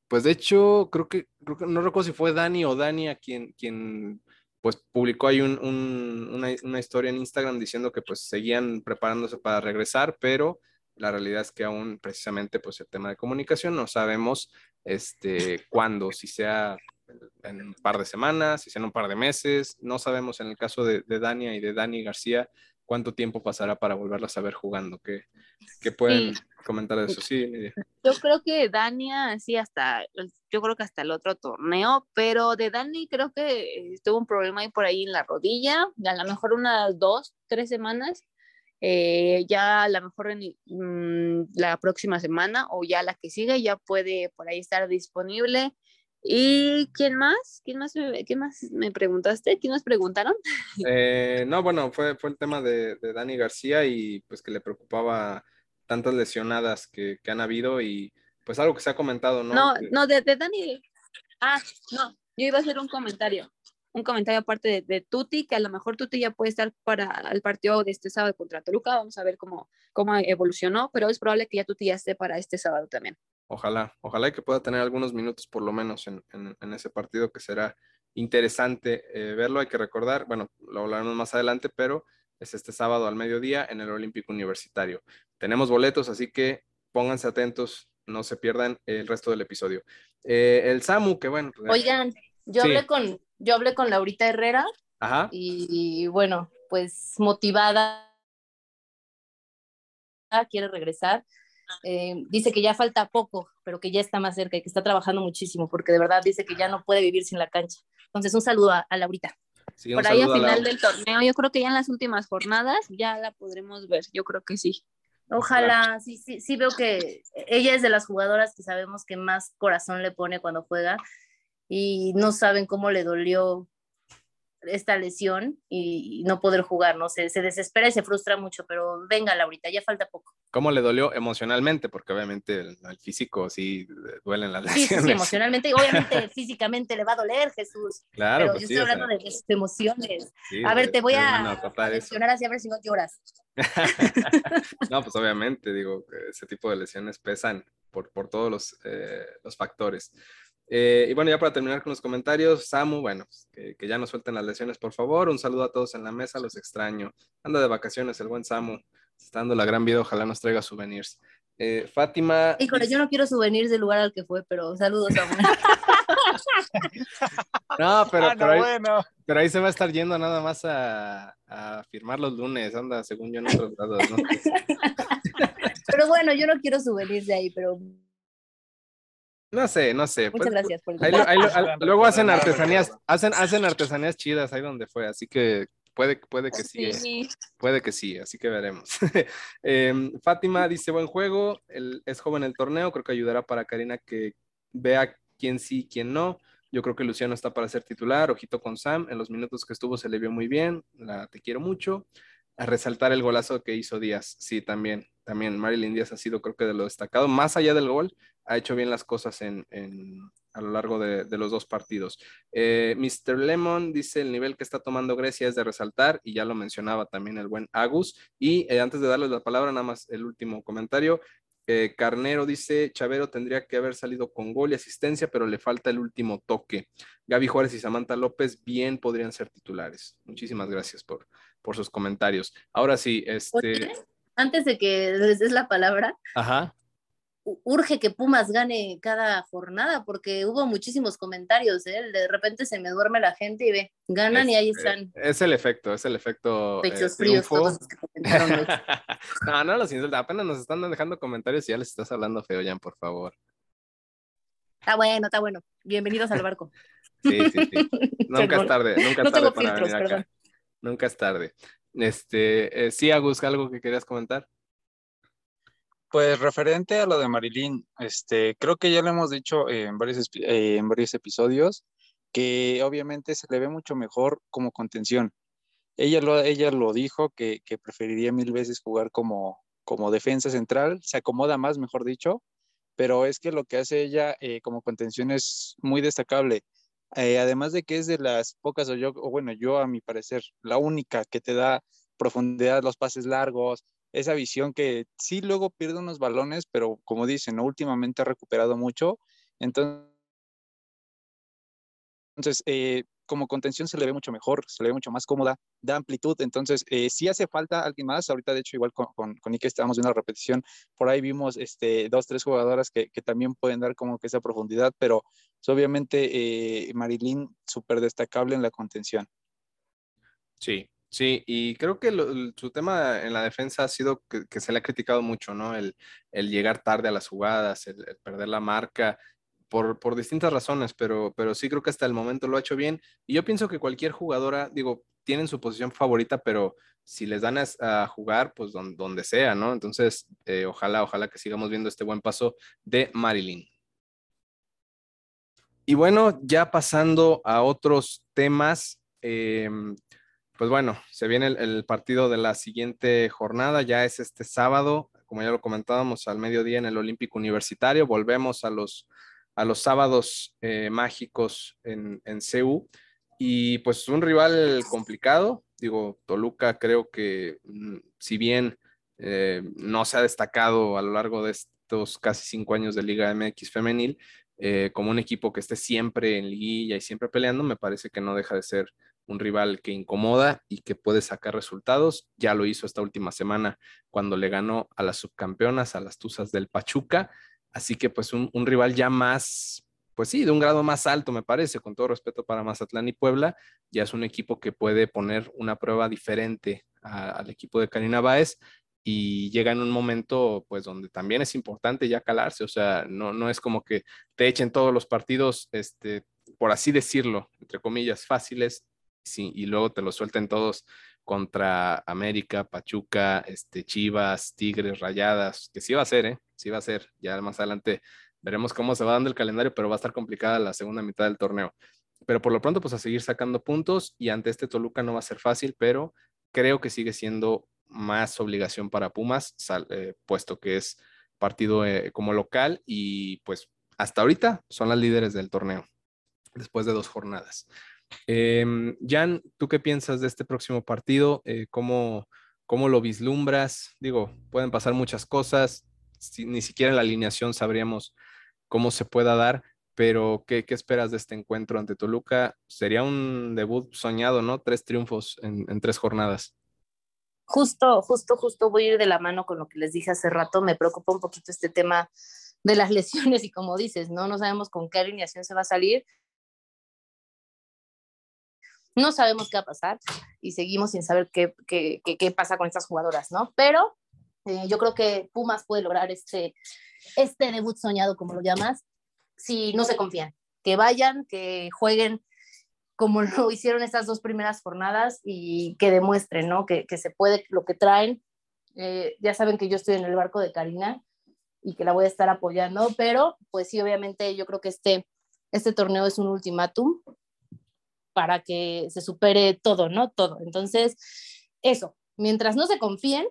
Speaker 2: Pues de hecho, creo que, creo que no recuerdo si fue Dani o Dani a quien, quien pues publicó ahí un, una, una historia en Instagram diciendo que pues seguían preparándose para regresar, pero la realidad es que aún precisamente pues el tema de comunicación no sabemos este, cuándo, si sea en un par de semanas, si sea en un par de meses, no sabemos en el caso de, de Dania y de Dani García cuánto tiempo pasará para volverlas a ver jugando, ¿qué, qué pueden comentar de eso? Sí,
Speaker 3: yo creo que Dania, sí, hasta, yo creo que hasta el otro torneo, pero de Dani creo que tuvo un problema ahí por ahí en la rodilla, a lo mejor unas dos, tres semanas, eh, ya a lo mejor en mm, la próxima semana o ya la que sigue ya puede por ahí estar disponible. ¿Y quién más? ¿Quién más me, más me preguntaste? ¿Quién más preguntaron? [LAUGHS]
Speaker 2: Eh, no, bueno, fue, fue el tema de, de, Dani García y pues que le preocupaba tantas lesionadas que, que, han habido y pues algo que se ha comentado, ¿no?
Speaker 3: No, no, de, de Dani. Ah, no, yo iba a hacer un comentario un comentario aparte de, de, Tuti, que a lo mejor Tuti ya puede estar para el partido de este sábado contra Toluca, vamos a ver cómo, cómo evolucionó, pero es probable que ya Tuti ya esté para este sábado también.
Speaker 2: Ojalá, ojalá que pueda tener algunos minutos por lo menos en, en, ese partido que será interesante eh, verlo. Hay que recordar, bueno, lo hablaremos más adelante, pero es este sábado al mediodía en el Olímpico Universitario. Tenemos boletos, así que pónganse atentos, no se pierdan el resto del episodio. Eh, el SAMU, que bueno.
Speaker 5: Pues, Oigan, yo hablé con, yo hablé con Laurita Herrera Y, bueno, pues motivada quiere regresar. Eh, dice que ya falta poco, pero que ya está más cerca y que está trabajando muchísimo, porque de verdad dice que ya no puede vivir sin la cancha. Entonces, un saludo a, Laurita.
Speaker 3: Por ahí a final del torneo, yo creo que ya en las últimas jornadas ya la podremos ver, yo creo que sí.
Speaker 5: Ojalá, sí, sí, sí veo que ella es de las jugadoras que sabemos que más corazón le pone cuando juega y no saben cómo le dolió esta lesión y no poder jugar, ¿no? Se, se desespera y se frustra mucho, pero venga, Laurita, ya falta poco.
Speaker 2: ¿Cómo le dolió emocionalmente? Porque obviamente el, físico sí duelen las lesiones.
Speaker 5: Sí, sí, emocionalmente, obviamente [LAUGHS] físicamente le va a doler, Jesús. Claro. Pero pues yo estoy hablando de sus emociones. a ver, te voy a, mencionar así a ver si no lloras. [LAUGHS]
Speaker 2: no, pues obviamente, digo, ese tipo de lesiones pesan por, por todos los, eh, los factores. Eh, y bueno, ya para terminar con los comentarios, Samu, bueno, pues, que, ya no suelten las lesiones, por favor. Un saludo a todos en la mesa, los extraño. Anda de vacaciones el buen Samu. Está dando la gran vida, ojalá nos traiga souvenirs. Eh, Fátima.
Speaker 5: Híjole, yo no quiero souvenirs del lugar al que fue, pero saludos, Samu. [LAUGHS]
Speaker 2: no, pero, ah, pero, ahí, se va a estar yendo nada más a, a firmar los lunes, anda, según yo en otros lados, ¿no? [LAUGHS]
Speaker 5: pero bueno, yo no quiero souvenirs de ahí, pero
Speaker 2: no sé, no sé.
Speaker 5: Muchas pues, gracias por
Speaker 2: Luego hacen artesanías, hacen, hacen artesanías chidas ahí donde fue, así que puede, puede que sí, ¿eh? puede que sí, así que veremos. [LAUGHS] Em, Fátima dice, buen juego, es joven el torneo, creo que ayudará para Karina que vea quién sí, quién no. Yo creo que Luciano está para ser titular, ojito con Sam, en los minutos que estuvo se le vio muy bien, la te quiero mucho. A resaltar el golazo que hizo Díaz, sí, también, también Marilyn Díaz ha sido creo que de lo destacado, más allá del gol, ha hecho bien las cosas en, a lo largo de, los dos partidos. Eh, Mr. Lemon dice el nivel que está tomando Grecia es de resaltar y ya lo mencionaba también el buen Agus. Y eh, antes de darles la palabra, nada más el último comentario. Eh, Carnero dice, Chavero tendría que haber salido con gol y asistencia, pero le falta el último toque. Gaby Juárez y Samantha López bien podrían ser titulares. Muchísimas gracias por, por sus comentarios. Ahora sí, este...
Speaker 5: antes de que les des la palabra,
Speaker 2: Ajá.
Speaker 5: urge que Pumas gane cada jornada porque hubo muchísimos comentarios, ¿eh? De repente se me duerme la gente y ve, ganan
Speaker 2: Es,
Speaker 5: y ahí
Speaker 2: eh,
Speaker 5: están.
Speaker 2: Es el efecto, es el efecto. eh,
Speaker 5: Pechos fríos
Speaker 2: triunfo.
Speaker 5: todos los que comentaron [LAUGHS]
Speaker 2: no, no los insulta. Apenas nos están dejando comentarios y ya les estás hablando feo, Jan, por favor.
Speaker 5: Está bueno, está bueno. Bienvenidos al barco.
Speaker 2: Sí, sí, sí. [LAUGHS] Nunca es tarde, nunca es
Speaker 5: No
Speaker 2: tarde
Speaker 5: tengo
Speaker 2: para
Speaker 5: filtros,
Speaker 2: venir acá.
Speaker 5: perdón.
Speaker 2: Nunca es tarde. Este, eh, sí, Agus, algo que querías comentar.
Speaker 4: Pues referente a lo de Marilyn, este, creo que ya lo hemos dicho en varios, eh, en varios episodios, que obviamente se le ve mucho mejor como contención. Ella lo, ella lo dijo, que, que preferiría mil veces jugar como, como defensa central, se acomoda más, mejor dicho, pero es que lo que hace ella eh, como contención es muy destacable. Eh, además de que es de las pocas, o yo, o bueno, yo a mi parecer, la única que te da profundidad, los pases largos, esa visión que sí luego pierde unos balones, pero como dicen, ¿no? últimamente ha recuperado mucho. Entonces, eh, como contención se le ve mucho mejor, se le ve mucho más cómoda, da amplitud. Entonces, eh, sí hace falta alguien más. Ahorita, de hecho, igual con, con, con Ike estábamos viendo la repetición, por ahí vimos este, dos, tres jugadoras que, que también pueden dar como que esa profundidad, pero pues, obviamente eh, Marilyn súper destacable en la contención.
Speaker 2: Sí, sí, y creo que su tema en la defensa ha sido que, se le ha criticado mucho, ¿no? El, llegar tarde a las jugadas, el perder la marca, por, por distintas razones, pero, pero sí creo que hasta el momento lo ha hecho bien. Y yo pienso que cualquier jugadora, digo, tienen su posición favorita, pero si les dan a, jugar, pues don- donde sea, ¿no? Entonces, eh, ojalá, ojalá que sigamos viendo este buen paso de Marilyn. Y bueno, ya pasando a otros temas, em, pues bueno, se viene el partido de la siguiente jornada, ya es este sábado, como ya lo comentábamos, al mediodía en el Olímpico Universitario. Volvemos a los, a los sábados eh, mágicos en, en CEU. Y pues un rival complicado, digo, Toluca creo que mm, si bien eh, no se ha destacado a lo largo de estos casi cinco años de Liga MX femenil, eh, como un equipo que esté siempre en liguilla y siempre peleando, me parece que no deja de ser un rival que incomoda y que puede sacar resultados. Ya lo hizo esta última semana cuando le ganó a las subcampeonas, a las Tuzas del Pachuca. Así que pues un, rival ya más, pues sí, de un grado más alto, me parece, con todo respeto para Mazatlán y Puebla, ya es un equipo que puede poner una prueba diferente a- al equipo de Karina Báez y llega en un momento pues donde también es importante ya calarse, o sea, no, no es como que te echen todos los partidos, este, por así decirlo, entre comillas, fáciles, y luego te los suelten todos contra América, Pachuca, este, Chivas, Tigres, Rayadas, que sí va a ser, ¿eh? Sí va a ser. Ya más adelante veremos cómo se va dando el calendario, pero va a estar complicada la segunda mitad del torneo. Pero por lo pronto, pues a seguir sacando puntos y ante este Toluca no va a ser fácil, pero creo que sigue siendo más obligación para Pumas, eh, puesto que es partido eh, como local y pues hasta ahorita son las líderes del torneo, después de dos jornadas. Eh, Jan, ¿tú qué piensas de este próximo partido? Eh, ¿cómo, ¿Cómo lo vislumbras? Digo, pueden pasar muchas cosas, si, ni siquiera en la alineación sabríamos cómo se pueda dar, pero ¿qué, ¿qué, esperas de este encuentro ante Toluca? Sería un debut soñado, ¿no? Tres triunfos en, en tres jornadas.
Speaker 5: Justo, justo, justo voy a ir de la mano con lo que les dije hace rato. Me preocupa un poquito este tema de las [LAUGHS] lesiones y como dices, ¿no? No sabemos con qué alineación se va a salir. No sabemos qué va a pasar y seguimos sin saber qué, qué, qué, qué pasa con estas jugadoras, ¿no? Pero eh, yo creo que Pumas puede lograr este, este debut soñado, como lo llamas, si no se confían. Que vayan, que jueguen como [LAUGHS] lo hicieron estas dos primeras jornadas y que demuestren, ¿no? Que, que se puede, lo que traen. Eh, ya saben que yo estoy en el barco de Karina y que la voy a estar apoyando, pero pues sí, obviamente yo creo que este, este torneo es un ultimátum para que se supere todo, ¿no? Todo. Entonces, eso, mientras no se confíen,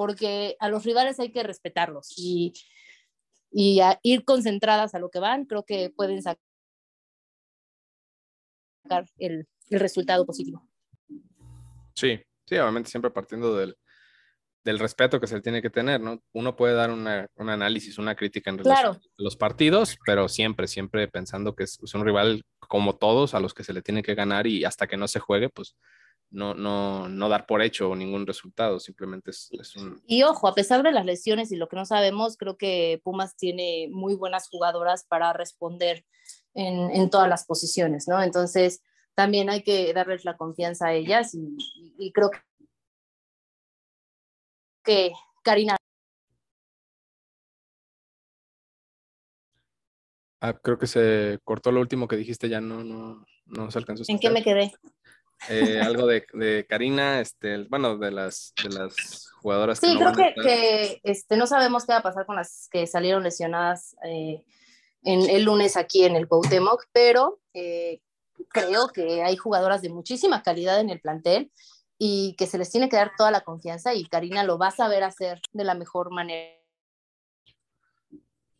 Speaker 5: porque a los rivales hay que respetarlos y, y a ir concentradas a lo que van, creo que pueden sacar el, el, resultado positivo.
Speaker 2: Sí, sí, obviamente siempre partiendo del, del, respeto que se le tiene que tener, ¿no? Uno puede dar una, un análisis, una crítica en relación
Speaker 5: claro.
Speaker 2: a los partidos, pero siempre, siempre pensando que es, es, un rival como todos a los que se le tiene que ganar y hasta que no se juegue, pues no, no, no dar por hecho ningún resultado, simplemente es, es, un...
Speaker 5: Y ojo, a pesar de las lesiones y lo que no sabemos, creo que Pumas tiene muy buenas jugadoras para responder en, en todas las posiciones, ¿no? Entonces, también hay que darles la confianza a ellas y, y creo que Karina.
Speaker 2: Ah, creo que se cortó lo último que dijiste, ya no, no, no se alcanzó.
Speaker 5: ¿En qué me quedé?
Speaker 2: Eh, algo de, de, Karina, este, bueno, de las, de las jugadoras.
Speaker 5: Sí, que no creo que, que, este, no sabemos qué va a pasar con las que salieron lesionadas eh, en el lunes aquí en el Cuauhtémoc, pero eh, creo que hay jugadoras de muchísima calidad en el plantel y que se les tiene que dar toda la confianza y Karina lo va a saber hacer de la mejor manera.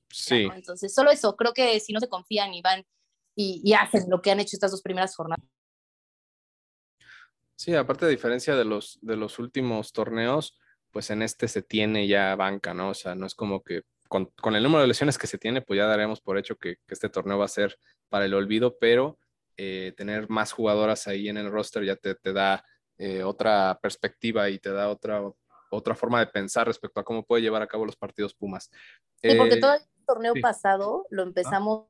Speaker 2: Sí.
Speaker 5: Entonces, solo eso, creo que si no se confían y van y, y hacen lo que han hecho estas dos primeras jornadas
Speaker 2: Sí, aparte de diferencia de los, de los últimos torneos, pues en este se tiene ya banca, ¿no? O sea, no es como que con, con el número de lesiones que se tiene, pues ya daremos por hecho que, que este torneo va a ser para el olvido, pero eh, tener más jugadoras ahí en el roster ya te, te da eh, otra perspectiva y te da otra, otra forma de pensar respecto a cómo puede llevar a cabo los partidos Pumas.
Speaker 5: Sí, porque todo el torneo sí. pasado lo empezamos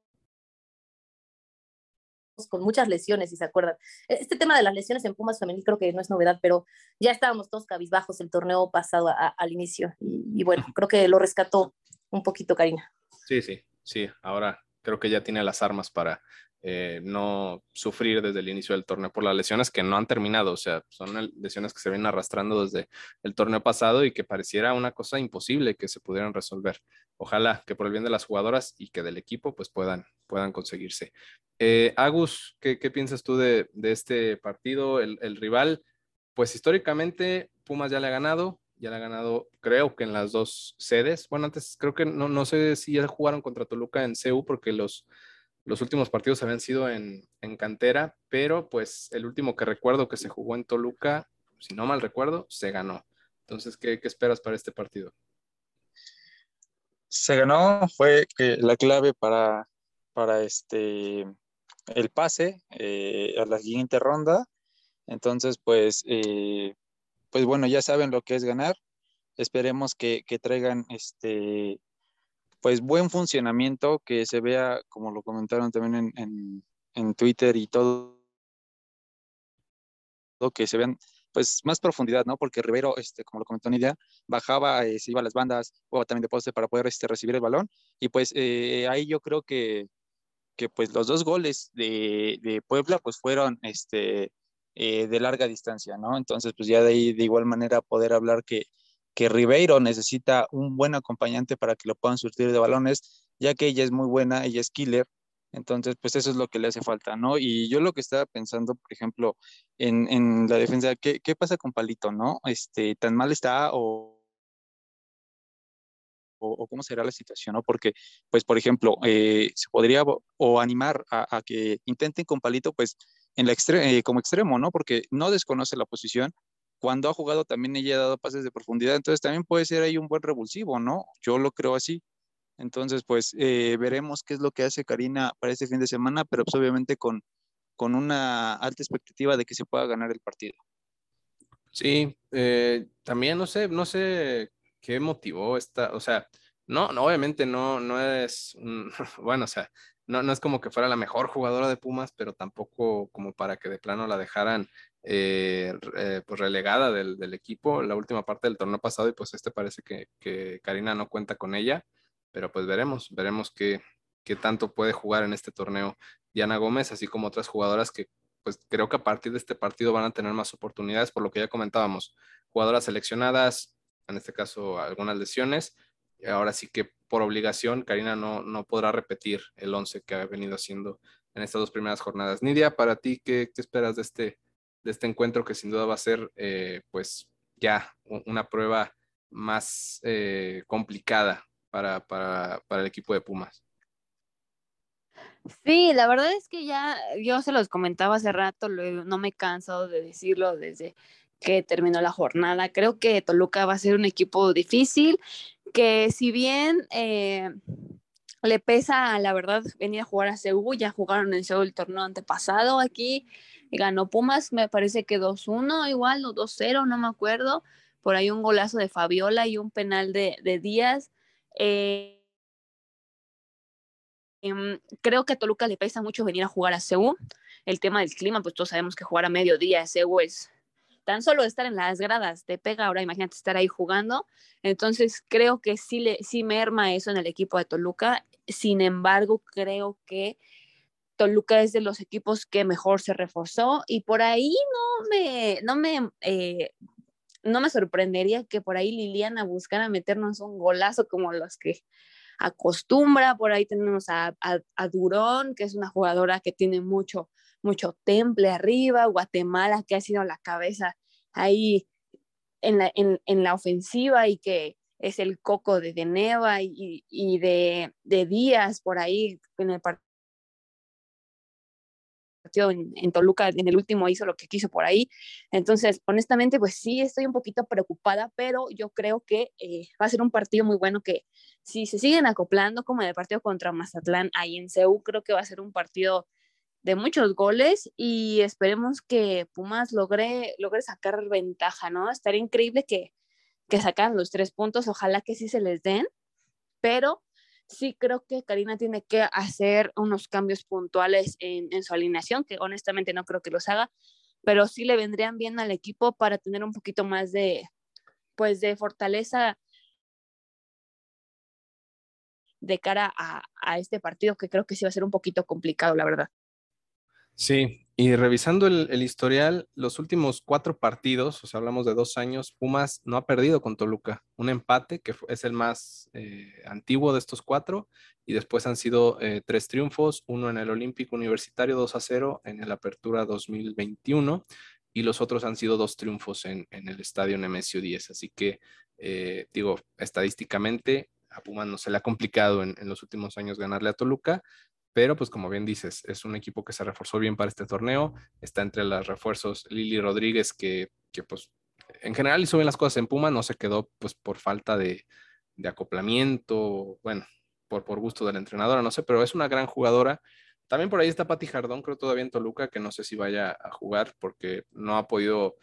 Speaker 5: con muchas lesiones, si se acuerdan. Este tema de las lesiones en Pumas femenil creo que no es novedad, pero ya estábamos todos cabizbajos el torneo pasado a, a, al inicio. Y, y, bueno, creo que lo rescató un poquito Karina.
Speaker 2: Sí, sí, sí. Ahora creo que ya tiene las armas para eh, no sufrir desde el inicio del torneo por las lesiones que no han terminado. O sea, son lesiones que se vienen arrastrando desde el torneo pasado y que pareciera una cosa imposible que se pudieran resolver. Ojalá que por el bien de las jugadoras y que del equipo pues puedan, puedan conseguirse. Eh, Agus, ¿qué, ¿qué, piensas tú de, de este partido? El, rival, pues históricamente Pumas ya le ha ganado, ya le ha ganado creo que en las dos sedes. Bueno, antes creo que no, no sé si ya jugaron contra Toluca en CU porque los, los últimos partidos habían sido en, en cantera, pero pues el último que recuerdo que se jugó en Toluca, si no mal recuerdo, se ganó. Entonces, ¿qué, qué esperas para este partido?
Speaker 4: Se ganó, fue que la clave para, para este, el pase eh, a la siguiente ronda. Entonces, pues, eh, pues bueno, ya saben lo que es ganar. Esperemos que, que, traigan este, pues buen funcionamiento, que se vea, como lo comentaron también en, en, en Twitter y todo, que se vean pues más profundidad, ¿no? Porque Rivero, este, como lo comentó Nidia, bajaba, eh, se iba a las bandas, jugaba también de poste para poder este, recibir el balón. Y pues eh, ahí yo creo que, que pues los dos goles de, de Puebla pues fueron este, eh, de larga distancia, ¿no? Entonces pues ya de ahí de igual manera poder hablar que, que Ribeiro necesita un buen acompañante para que lo puedan surtir de balones, ya que ella es muy buena, ella es killer, entonces, pues eso es lo que le hace falta, ¿no? Y yo lo que estaba pensando, por ejemplo, en, en la defensa, ¿qué, ¿qué, pasa con Palito, no? Este, ¿Tan mal está o, o, cómo será la situación, no? Porque, pues, por ejemplo, eh, se podría o animar a, a, que intenten con Palito, pues, en la extre eh, como extremo, ¿no? Porque no desconoce la posición. Cuando ha jugado también ella ha dado pases de profundidad, entonces también puede ser ahí un buen revulsivo, ¿no? Yo lo creo así. Entonces, pues eh, veremos qué es lo que hace Karina para este fin de semana, pero pues, obviamente con, con una alta expectativa de que se pueda ganar el partido.
Speaker 2: Sí, eh, también no sé, no sé qué motivó esta, o sea, no, no obviamente no, no es, un, [LAUGHS] bueno, o sea, no, no es como que fuera la mejor jugadora de Pumas, pero tampoco como para que de plano la dejaran eh, eh, pues relegada del, del, equipo la última parte del torneo pasado y pues este parece que, que Karina no cuenta con ella pero pues veremos, veremos qué, qué tanto puede jugar en este torneo Diana Gómez, así como otras jugadoras que pues creo que a partir de este partido van a tener más oportunidades, por lo que ya comentábamos, jugadoras seleccionadas, en este caso algunas lesiones, y ahora sí que por obligación Karina no, no podrá repetir el 11 que ha venido haciendo en estas dos primeras jornadas. Nidia, para ti, ¿qué, qué esperas de este, de este encuentro que sin duda va a ser eh, pues ya una prueba más eh, complicada para, para, para el equipo de Pumas.
Speaker 3: Sí, la verdad es que ya yo se los comentaba hace rato, no me canso de decirlo desde que terminó la jornada. Creo que Toluca va a ser un equipo difícil, que si bien eh, le pesa, la verdad, venir a jugar a Seúl. Ya jugaron en Seúl el torneo antepasado aquí. Ganó Pumas, me parece que 2-1 igual, o 2-0, no me acuerdo. Por ahí un golazo de Fabiola y un penal de, de Díaz. Eh, em, creo que a Toluca le pesa mucho venir a jugar a Seúl. El tema del clima, pues todos sabemos que jugar a mediodía a Seúl es tan solo estar en las gradas te pega, ahora imagínate estar ahí jugando. Entonces creo que sí, le, sí merma eso en el equipo de Toluca. Sin embargo, creo que Toluca es de los equipos que mejor se reforzó y por ahí no me, no me, eh, no me sorprendería que por ahí Liliana buscara meternos un golazo como los que acostumbra. Por ahí tenemos a, a Durón, que es una jugadora que tiene mucho, mucho temple arriba, Guatemala que ha sido la cabeza ahí en la, en, en la ofensiva y que es el coco de Deneva y, y de, de, Díaz por ahí en el partido en, en, Toluca, en el último hizo lo que quiso por ahí. Entonces, honestamente, pues sí, estoy un poquito preocupada, pero yo creo que eh, va a ser un partido muy bueno que si se siguen acoplando como en el partido contra Mazatlán ahí en CEU, creo que va a ser un partido de muchos goles y esperemos que Pumas logre, logre sacar ventaja, ¿no? Estaría increíble que, que sacan los tres puntos, ojalá que sí se les den, pero sí creo que Karina tiene que hacer unos cambios puntuales en, en su alineación, que honestamente no creo que los haga, pero sí le vendrían bien al equipo para tener un poquito más de, pues, de fortaleza de cara a, a este partido, que creo que sí va a ser un poquito complicado, la verdad.
Speaker 2: Sí, y revisando el, historial, los últimos cuatro partidos, o sea, hablamos de dos años, Pumas no ha perdido con Toluca. Un empate, que es el más eh, antiguo de estos cuatro, y después han sido eh, tres triunfos, uno en el Olímpico Universitario 2 a 0 en el Apertura 2021, y los otros han sido dos triunfos en, el Estadio Nemesio 10. Así que, eh, digo, estadísticamente, a Pumas no se le ha complicado en los últimos años ganarle a Toluca, pero pues como bien dices, es un equipo que se reforzó bien para este torneo, está entre los refuerzos Lili Rodríguez, que, que pues en general hizo bien las cosas en Puma, no se quedó pues por falta de, de acoplamiento, bueno, por, por gusto de la entrenadora, no sé, pero es una gran jugadora. También por ahí está Pati Jardón, creo todavía en Toluca, que no sé si vaya a jugar porque no ha podido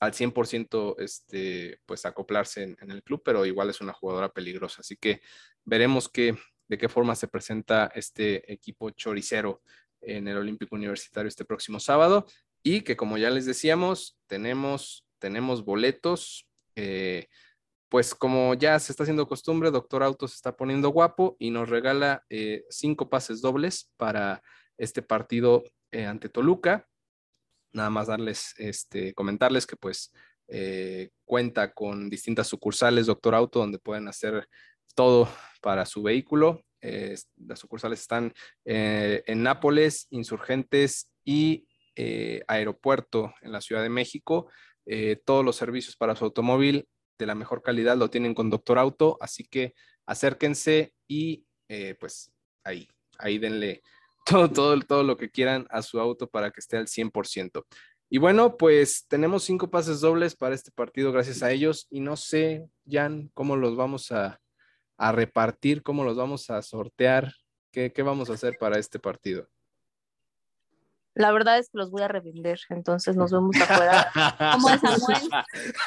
Speaker 2: al 100% este, pues acoplarse en, en, el club, pero igual es una jugadora peligrosa. Así que veremos qué, de qué forma se presenta este equipo choricero en el Olímpico Universitario este próximo sábado y que como ya les decíamos, tenemos, tenemos boletos. Eh, pues como ya se está haciendo costumbre, Doctor Auto se está poniendo guapo y nos regala eh, cinco pases dobles para este partido eh, ante Toluca. Nada más darles, este, comentarles que pues cuenta con distintas sucursales Doctor Auto donde pueden hacer todo para su vehículo. Eh, las sucursales están eh, en Nápoles, Insurgentes y eh, Aeropuerto en la Ciudad de México. Todos los servicios para su automóvil de la mejor calidad lo tienen con Doctor Auto, así que acérquense y pues ahí, ahí denle [LAUGHS] todo, todo, todo lo que quieran a su auto para que esté al 100%. Y bueno, pues tenemos cinco pases dobles para este partido gracias a ellos y no sé, Jan, cómo los vamos a, a repartir, cómo los vamos a sortear, qué, qué vamos a hacer para este partido.
Speaker 5: La verdad es que los voy a revender, entonces nos vemos [LAUGHS] afuera.
Speaker 3: Como Samuel,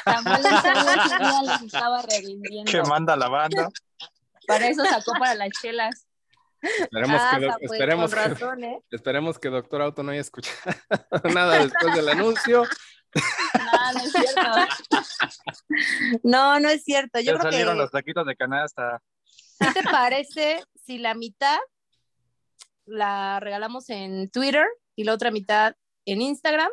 Speaker 3: Samuel Samuel los estaba revendiendo.
Speaker 4: Que manda la banda.
Speaker 3: Para eso sacó para las chelas.
Speaker 2: Esperemos,
Speaker 5: Ah,
Speaker 2: que,
Speaker 5: pues,
Speaker 2: esperemos,
Speaker 5: razón, ¿eh?
Speaker 2: esperemos que Doctor Auto no haya escuchado [LAUGHS] nada después del anuncio.
Speaker 3: No, no es cierto. [LAUGHS]
Speaker 5: No, no es cierto. Yo
Speaker 4: ya
Speaker 5: creo
Speaker 4: salieron
Speaker 5: que,
Speaker 4: los taquitos de canasta.
Speaker 5: ¿qué te parece si la mitad la regalamos en Twitter y la otra mitad en Instagram?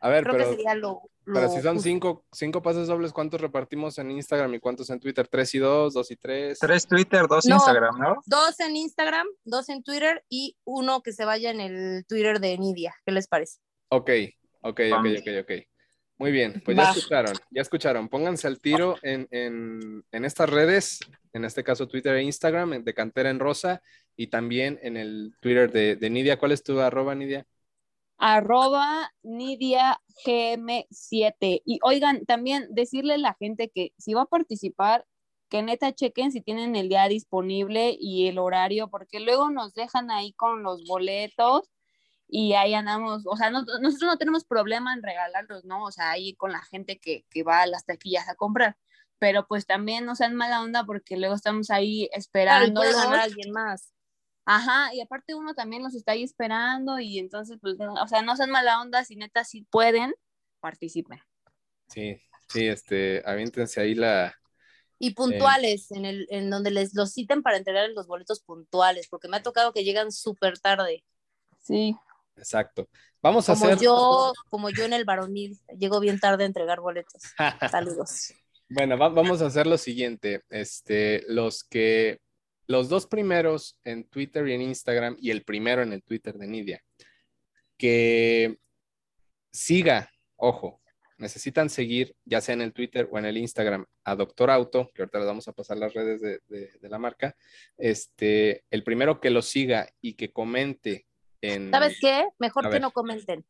Speaker 2: A ver,
Speaker 5: Creo
Speaker 2: pero,
Speaker 5: que sería lo, lo
Speaker 2: pero si son cinco, cinco pases dobles, ¿cuántos repartimos en Instagram y cuántos en Twitter? ¿Tres y dos, dos y tres?
Speaker 4: Tres Twitter, dos
Speaker 5: No.
Speaker 4: Instagram, ¿no?
Speaker 5: Dos en Instagram, dos en Twitter y uno que se vaya en el Twitter de Nidia. ¿Qué les parece?
Speaker 2: Ok, ok, ok, ok, ok. Muy bien, pues ya escucharon, ya escucharon. Pónganse al tiro en, en, en estas redes, en este caso Twitter e Instagram, de Cantera en Rosa, y también en el Twitter de, de Nidia. ¿Cuál es tu arroba, Nidia?
Speaker 3: Arroba Nidia GM7. Y oigan, también decirle a la gente que si va a participar que neta chequen si tienen el día disponible y el horario, porque luego nos dejan ahí con los boletos y ahí andamos, o sea, nosotros no tenemos problema en regalarlos, ¿no? O sea, ahí con la gente que, que va a las taquillas a comprar, pero pues también no sean mala onda porque luego estamos ahí esperando.
Speaker 5: Claro, a alguien más.
Speaker 3: Ajá, y aparte uno también los está ahí esperando y entonces, pues, o sea, no sean mala onda, si neta si pueden, participen.
Speaker 2: Sí, sí, este, avíntense ahí la...
Speaker 5: Y puntuales, en, el, en donde les los citen para entregar los boletos puntuales, porque me ha tocado que llegan súper tarde.
Speaker 3: Sí.
Speaker 2: Exacto. Vamos a hacer...
Speaker 5: Yo, como yo en el varonil, llego bien tarde a entregar boletos. [LAUGHS] Saludos.
Speaker 2: Bueno, vamos a hacer lo siguiente. Este, los que los dos primeros en Twitter y en Instagram y el primero en el Twitter de Nidia, que siga, ojo, necesitan seguir ya sea en el Twitter o en el Instagram a Doctor Auto, que ahorita les vamos a pasar las redes de, la marca, este, el primero que lo siga y que comente en...
Speaker 5: ¿Sabes qué? Mejor que no comenten.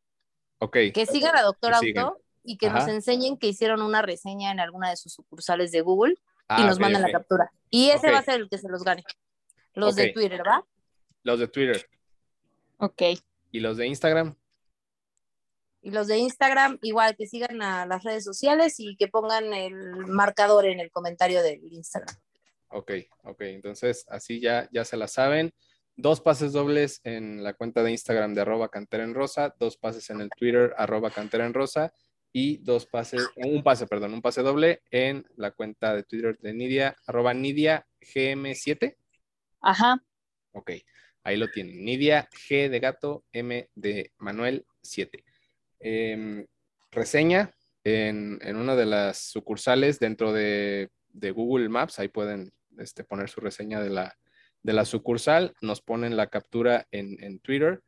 Speaker 2: Ok.
Speaker 5: Que sigan a Doctor Auto y que nos enseñen que hicieron una reseña en alguna de sus sucursales de Google y ah, nos mandan la captura. Y ese va a ser el que se los gane. Los de Twitter, ¿va?
Speaker 2: Los de Twitter.
Speaker 3: Ok.
Speaker 2: ¿Y los de Instagram?
Speaker 5: Y los de Instagram, igual que sigan a las redes sociales y que pongan el marcador en el comentario del Instagram.
Speaker 2: Ok, ok. Entonces, así ya, ya se la saben. Dos pases dobles en la cuenta de Instagram de arroba cantera en rosa, dos pases en el Twitter arroba cantera en rosa y dos pases, un pase, perdón, un pase doble en la cuenta de Twitter de Nidia, arroba Nidia GM7.
Speaker 3: Ajá.
Speaker 2: Ok, ahí lo tienen. Nidia G de gato, M de Manuel 7. Em, reseña en, una de las sucursales dentro de, Google Maps, ahí pueden este, poner su reseña de la, de la sucursal, nos ponen la captura en, en Twitter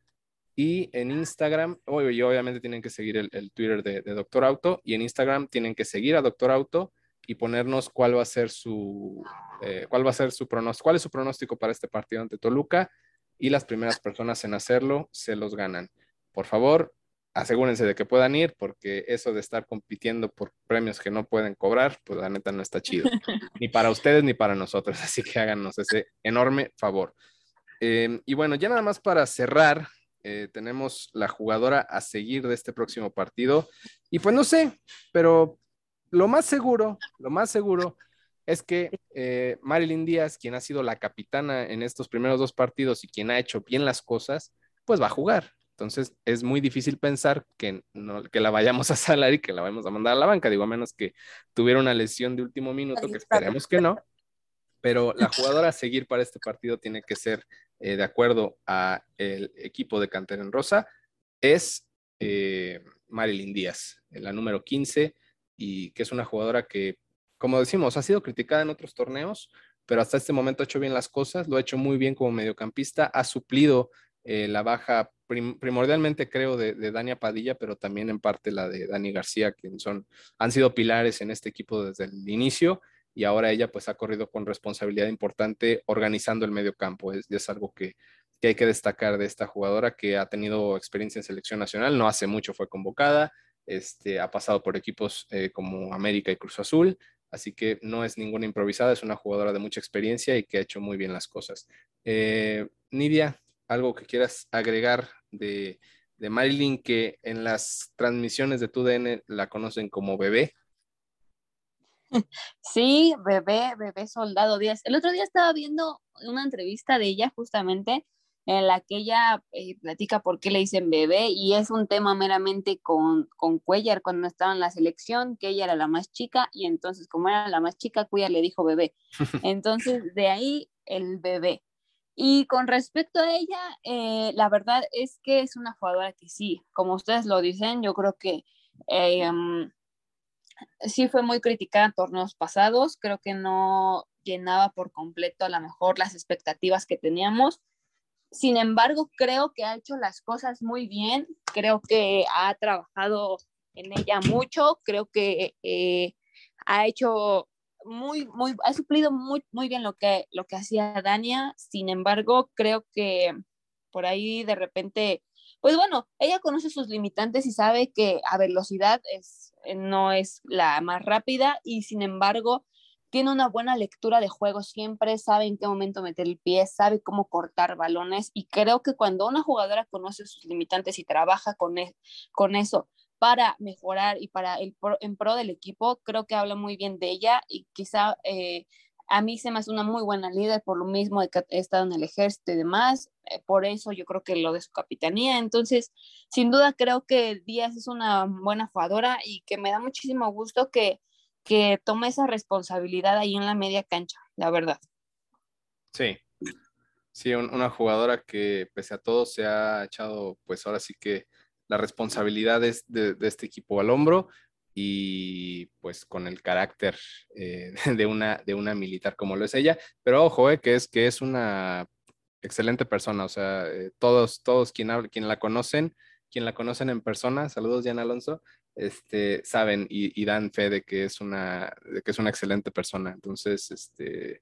Speaker 2: y en Instagram, y obviamente tienen que seguir el, Twitter de, Doctor Auto. Y en Instagram tienen que seguir a Doctor Auto y ponernos cuál va a ser su, eh, cuál va a ser su pronóstico, cuál es su pronóstico para este partido ante Toluca. Y las primeras personas en hacerlo se los ganan. Por favor, asegúrense de que puedan ir, porque eso de estar compitiendo por premios que no pueden cobrar, pues la neta no está chido. [LAUGHS] ni para ustedes ni para nosotros. [LAUGHS] Así que háganos ese enorme favor. Em, y bueno, ya nada más para cerrar eh, tenemos la jugadora a seguir de este próximo partido. Y pues no sé, pero lo más seguro, lo más seguro es que eh, Marilyn Díaz, quien ha sido la capitana en estos primeros dos partidos y quien ha hecho bien las cosas, pues va a jugar. Entonces es muy difícil pensar que, no, que la vayamos a salar y que la vayamos a mandar a la banca, digo, a menos que tuviera una lesión de último minuto, que esperemos que no. Pero la jugadora a seguir para este partido tiene que ser eh, de acuerdo a el equipo de Cantera en Rosa, es eh, Marilyn Díaz, la número 15, y que es una jugadora que, como decimos, ha sido criticada en otros torneos, pero hasta este momento ha hecho bien las cosas, lo ha hecho muy bien como mediocampista, ha suplido eh, la baja primordialmente creo de, de, Dania Padilla, pero también en parte la de Dani García, que son, han sido pilares en este equipo desde el inicio y ahora ella pues ha corrido con responsabilidad importante organizando el medio campo. Es, es algo que, hay que destacar de esta jugadora que ha tenido experiencia en selección nacional, no hace mucho fue convocada, este, ha pasado por equipos eh, como América y Cruz Azul, así que no es ninguna improvisada, es una jugadora de mucha experiencia y que ha hecho muy bien las cosas. Eh, Nidia, algo que quieras agregar de, de Marilyn, que en las transmisiones de TUDN la conocen como bebé. [LAUGHS]
Speaker 3: Sí, bebé, bebé soldado Díaz. El otro día estaba viendo una entrevista de ella justamente en la que ella eh, platica por qué le dicen bebé y es un tema meramente con, con Cuellar cuando estaba en la selección, que ella era la más chica y entonces como era la más chica, Cuellar le dijo bebé. [LAUGHS] Entonces de ahí el bebé. Y con respecto a ella, eh, la verdad es que es una jugadora que sí, como ustedes lo dicen, yo creo que eh, mm, sí fue muy criticada en torneos pasados, creo que no llenaba por completo a lo mejor las expectativas que teníamos. Sin embargo, creo que ha hecho las cosas muy bien, creo que ha trabajado en ella mucho, creo que eh, ha hecho muy, muy, ha suplido muy, muy bien lo que, lo que hacía Dania. Sin embargo, creo que por ahí de repente, pues bueno, ella conoce sus limitantes y sabe que a velocidad es eh, no es la más rápida y sin embargo tiene una buena lectura de juego, siempre sabe en qué momento meter el pie, sabe cómo cortar balones y creo que cuando una jugadora conoce sus limitantes y trabaja con, e, con eso para mejorar y para el en pro del equipo, creo que habla muy bien de ella y quizá eh, a mí se me hace una muy buena líder por lo mismo de he estado en el ejército y demás, eh, por eso yo creo que lo de su capitanía, entonces sin duda creo que Díaz es una buena jugadora y que me da muchísimo gusto que que tome esa responsabilidad ahí en la media cancha, la verdad.
Speaker 2: Sí, sí, una jugadora que pese a todo se ha echado, pues ahora sí que la responsabilidad de, de este equipo al hombro y pues con el carácter eh, [LAUGHS] de, una, de una militar como lo es ella, pero ojo, eh, que, es, que es una excelente persona, o sea, eh, todos, todos quien, quien la conocen, quien la conocen en persona, saludos Jan Alonso, este, saben y, dan fe de que es una, que es una excelente persona. Entonces, este,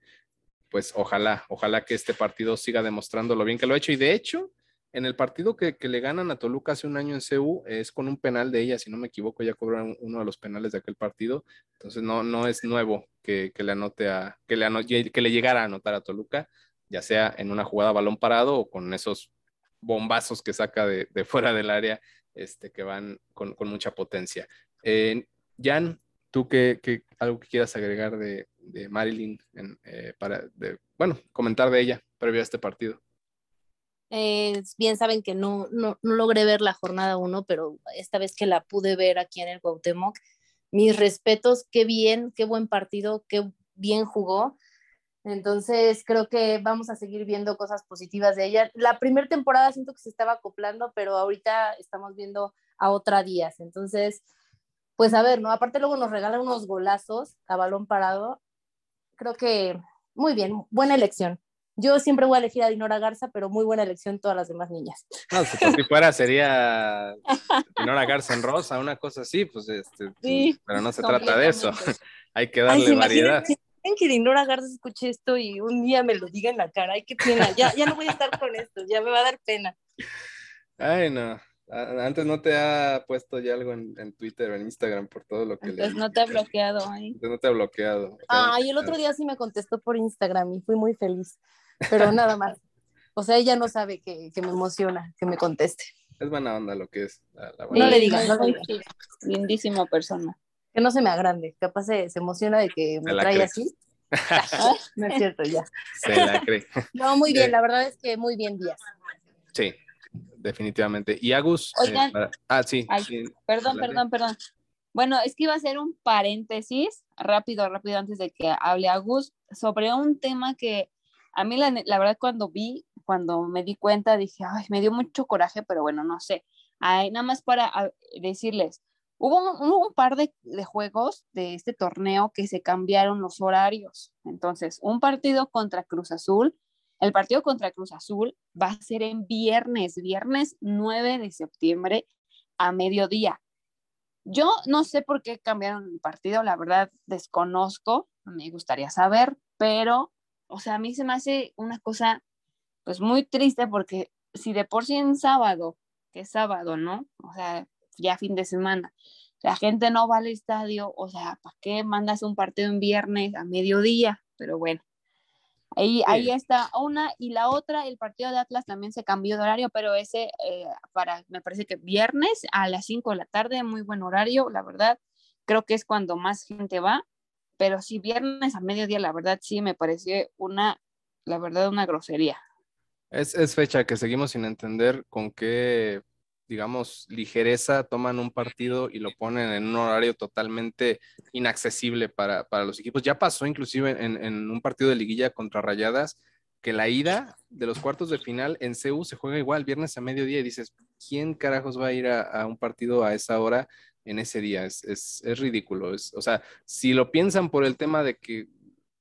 Speaker 2: pues ojalá, ojalá que este partido siga demostrando lo bien que lo ha hecho. Y de hecho, en el partido que, le ganan a Toluca hace un año en CU, es con un penal de ella, si no me equivoco, ya cobraron uno de los penales de aquel partido. Entonces, no, no es nuevo que, le anote a, que le, que le llegara a anotar a Toluca, ya sea en una jugada balón parado o con esos bombazos que saca de, de fuera del área este, que van con, mucha potencia. Eh, Jan, ¿tú qué, algo que quieras agregar de, Marilyn eh, para, bueno, comentar de ella previo a este partido?
Speaker 5: Eh, bien saben que no, no, logré ver la jornada 1, pero esta vez que la pude ver aquí en el Cuauhtémoc, mis respetos, qué bien, qué buen partido, qué bien jugó. Entonces, creo que vamos a seguir viendo cosas positivas de ella. La primera temporada siento que se estaba acoplando, pero ahorita estamos viendo a otra Díaz. Entonces, pues a ver, ¿no? Aparte luego nos regalan unos golazos a balón parado. Creo que muy bien, buena elección. Yo siempre voy a elegir a Dinora Garza, pero muy buena elección todas las demás niñas.
Speaker 2: No, si fuera sería [LAUGHS] Dinora Garza en rosa, una cosa así, pues este, sí, pero no se trata de eso. [LAUGHS] Hay que darle variedad
Speaker 5: que Dinora Garza escuche esto y un día me lo diga en la cara. Ay, qué pena. Ya, ya no voy a estar con esto. Ya me va a dar pena.
Speaker 2: Ay, no. Antes no te ha puesto ya algo en, Twitter o en Instagram por todo lo que
Speaker 3: Entonces no te ha bloqueado ahí.
Speaker 2: Entonces no te ha bloqueado.
Speaker 5: Ah, y el otro día sí me contestó por Instagram y fui muy feliz. Pero nada más. O sea, ella no sabe que, me emociona que me conteste.
Speaker 2: Es buena onda lo que es.
Speaker 5: no le digas, no le
Speaker 3: digas. Lindísima persona
Speaker 5: que no se me agrande, capaz se, se emociona de que me trae así. [LAUGHS] no es cierto, ya.
Speaker 2: Se la cree.
Speaker 5: No, muy bien, la verdad es que muy bien Díaz.
Speaker 2: Sí, definitivamente. Y Agus.
Speaker 3: Eh, ah, sí, Perdón, perdón, perdón. Bueno, es que iba a hacer un paréntesis rápido, rápido, antes de que hable Agus, sobre un tema que a mí, la, la verdad, cuando vi, cuando me di cuenta, dije, ay, me dio mucho coraje, pero bueno, no sé. Ay, nada más para ah, decirles, Hubo un, par de, juegos de este torneo que se cambiaron los horarios. Entonces, un partido contra Cruz Azul, el partido contra Cruz Azul va a ser en viernes, viernes 9 de septiembre a mediodía. Yo no sé por qué cambiaron el partido, la verdad desconozco, me gustaría saber, pero, o sea, a mí se me hace una cosa pues muy triste porque si de por sí en sábado, que es sábado, ¿no? O sea, ya fin de semana. La gente no va al estadio, o sea, ¿para qué mandas un partido en viernes a mediodía? Pero bueno, ahí, ahí está una y la otra, el partido de Atlas también se cambió de horario, pero ese eh, para, me parece que viernes a las 5 de la tarde, muy buen horario, la verdad, creo que es cuando más gente va, pero si viernes a mediodía, la verdad sí me pareció una, la verdad, una grosería.
Speaker 2: Es, es fecha que seguimos sin entender con qué digamos, ligereza, toman un partido y lo ponen en un horario totalmente inaccesible para, los equipos. Ya pasó inclusive en, un partido de liguilla contra Rayadas, que la ida de los cuartos de final en CEU se juega igual, viernes a mediodía, y dices, ¿quién carajos va a ir a, un partido a esa hora en ese día? Es, ridículo. o sea, si lo piensan por el tema de que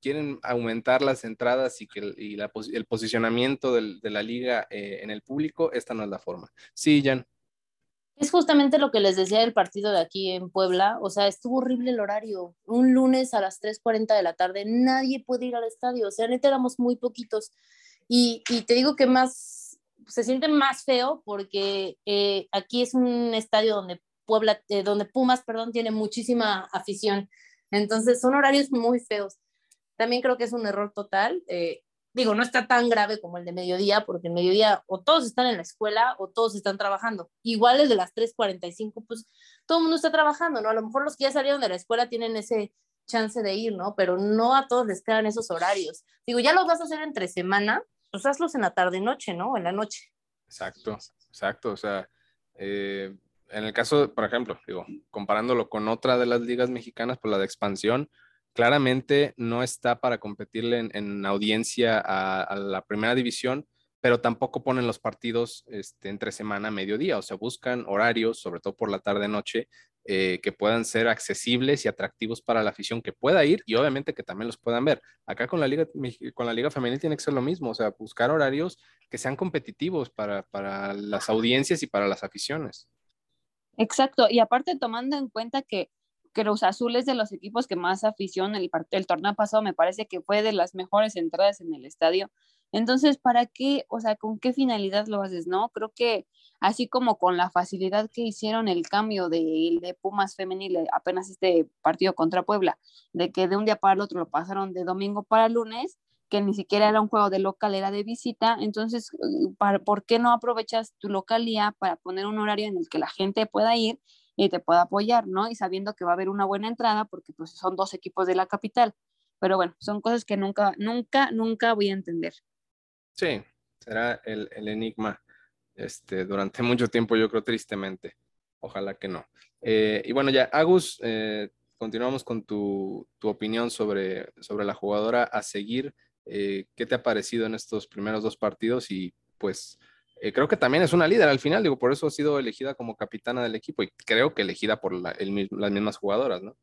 Speaker 2: quieren aumentar las entradas y que el posicionamiento de la liga eh, en el público, esta no es la forma. Sí, Jan.
Speaker 5: Es justamente lo que les decía del partido de aquí en Puebla, o sea, estuvo horrible el horario. Un lunes a las 3.40 de la tarde, nadie puede ir al estadio, o sea, neta éramos muy poquitos. Y, te digo que más, se siente más feo porque eh, aquí es un estadio donde Puebla, eh, donde Pumas, perdón, tiene muchísima afición. Entonces son horarios muy feos. también creo que es un error total. Eh, digo, no está tan grave como el de mediodía, porque en mediodía o todos están en la escuela o todos están trabajando. Igual el de las 3.45, pues todo el mundo está trabajando, ¿no? A lo mejor los que ya salieron de la escuela tienen ese chance de ir, ¿no? Pero no a todos les quedan esos horarios. Digo, ya los vas a hacer entre semana, pues hazlos en la tarde-noche, ¿no? En la noche.
Speaker 2: Exacto, exacto. O sea, eh, en el caso, por ejemplo, digo, comparándolo con otra de las ligas mexicanas, pues la de expansión, claramente no está para competirle en, audiencia a, la primera división, pero tampoco ponen los partidos este, entre semana, mediodía, o sea, buscan horarios, sobre todo por la tarde-noche, eh, que puedan ser accesibles y atractivos para la afición que pueda ir y obviamente que también los puedan ver. Acá con la liga, con la liga femenil tiene que ser lo mismo, o sea, buscar horarios que sean competitivos para, para las audiencias y para las aficiones.
Speaker 3: Exacto, y aparte tomando en cuenta que Cruz Azul es de los equipos que más afición, el, el torneo pasado me parece que fue de las mejores entradas en el estadio. Entonces, ¿para qué, o sea, con qué finalidad lo haces, no? Creo que así como con la facilidad que hicieron el cambio de, de Pumas femenil, eh, apenas este partido contra Puebla, de que de un día para el otro lo pasaron de domingo para lunes, que ni siquiera era un juego de local, era de visita, entonces, eh, ¿por qué no aprovechas tu localía para poner un horario en el que la gente pueda ir y te pueda apoyar, ¿no? Y sabiendo que va a haber una buena entrada porque pues son dos equipos de la capital. Pero bueno, son cosas que nunca, nunca, nunca voy a entender.
Speaker 2: Sí, será el, enigma este, durante mucho tiempo, yo creo tristemente. Ojalá que no. Eh, y bueno, ya, Agus, eh, continuamos con tu, opinión sobre, sobre la jugadora a seguir. Eh, ¿Qué te ha parecido en estos primeros dos partidos? Y pues eh, creo que también es una líder al final, digo, por eso ha sido elegida como capitana del equipo y creo que elegida por las mismas jugadoras, ¿no?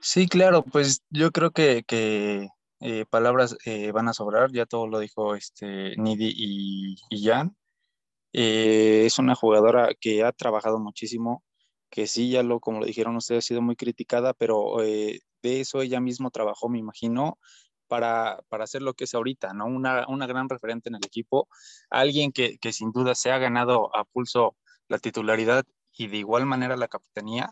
Speaker 4: Sí, claro, pues yo creo que, eh, palabras eh, van a sobrar, ya todo lo dijo este Nidi y, y Jan. es una jugadora que ha trabajado muchísimo, que sí, ya lo, como lo dijeron ustedes, ha sido muy criticada, pero de eso ella mismo trabajó, me imagino, para, para hacer lo que es ahorita, ¿no? Una, una gran referente en el equipo, alguien que, que, sin duda se ha ganado a pulso la titularidad y de igual manera la capitanía.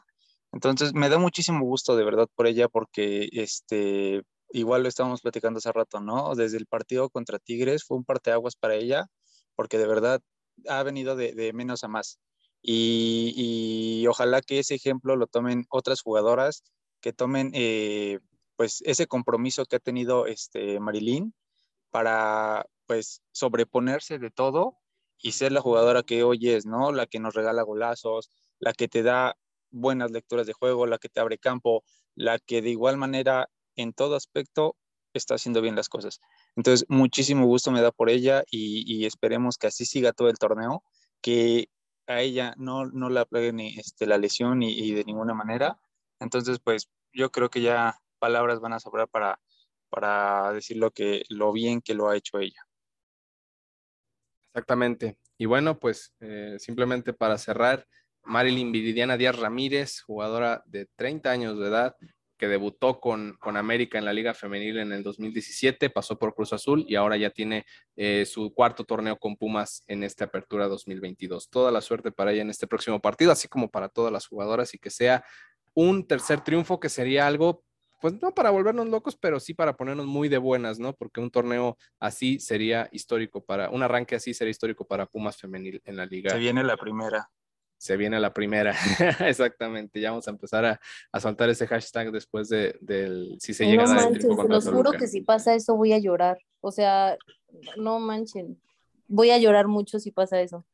Speaker 4: Entonces, me da muchísimo gusto de verdad por ella porque este, igual lo estábamos platicando hace rato, ¿no? Desde el partido contra Tigres fue un parteaguas para ella porque de verdad ha venido de, menos a más. Y, y, ojalá que ese ejemplo lo tomen otras jugadoras, que tomen eh, pues ese compromiso que ha tenido este Marilyn para pues sobreponerse de todo y ser la jugadora que hoy es, ¿no? La que nos regala golazos, la que te da buenas lecturas de juego, la que te abre campo, la que de igual manera en todo aspecto está haciendo bien las cosas. Entonces, muchísimo gusto me da por ella y, esperemos que así siga todo el torneo, que a ella no, no la pegue ni este, la lesión y de ninguna manera. Entonces, pues yo creo que ya palabras van a sobrar para, para decir lo, que, lo bien que lo ha hecho ella.
Speaker 2: Exactamente. Y bueno, pues eh, simplemente para cerrar, Marilyn Viridiana Díaz Ramírez, jugadora de 30 años de edad, que debutó con, con, América en la Liga Femenil en el 2017, pasó por Cruz Azul y ahora ya tiene eh, su cuarto torneo con Pumas en esta apertura 2022. Toda la suerte para ella en este próximo partido, así como para todas las jugadoras y que sea un tercer triunfo que sería algo pues no para volvernos locos, pero sí para ponernos muy de buenas, ¿no? Porque un torneo así sería histórico para, un arranque así sería histórico para Pumas Femenil en la liga.
Speaker 4: Se viene la primera.
Speaker 2: Se viene la primera, [LAUGHS] exactamente. Ya vamos a empezar a, a soltar ese hashtag después de, del si se llega
Speaker 5: a dar el los juro que si pasa eso voy a llorar. O sea, no manchen. Voy a llorar mucho si pasa eso.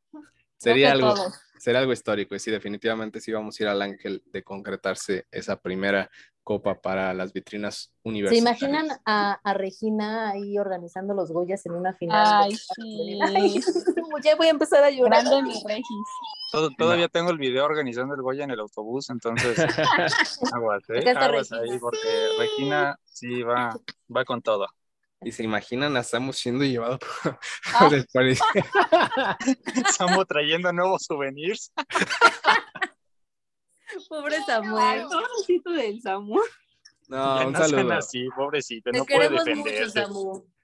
Speaker 2: Sería algo, sería algo histórico y sí, definitivamente sí vamos a ir al ángel de concretarse esa primera copa para las vitrinas universitarias.
Speaker 5: ¿Se imaginan a, a Regina ahí organizando los Goyas en una final?
Speaker 3: Ay, [LAUGHS] sí.
Speaker 5: ya voy a empezar a llorar.
Speaker 4: todavía tengo el video organizando el Goya en el autobús, entonces [LAUGHS] aguas, ¿eh? aguas ahí, porque Regina sí va, va con todo.
Speaker 2: Y se imaginan, estamos siendo llevados por
Speaker 4: ah. Estamos [LAUGHS] trayendo nuevos souvenirs. [LAUGHS]
Speaker 5: Pobre Samuel.
Speaker 3: Pobrecito del Samuel.
Speaker 2: No, un saludo.
Speaker 4: así, pobrecito, no puede defenderse.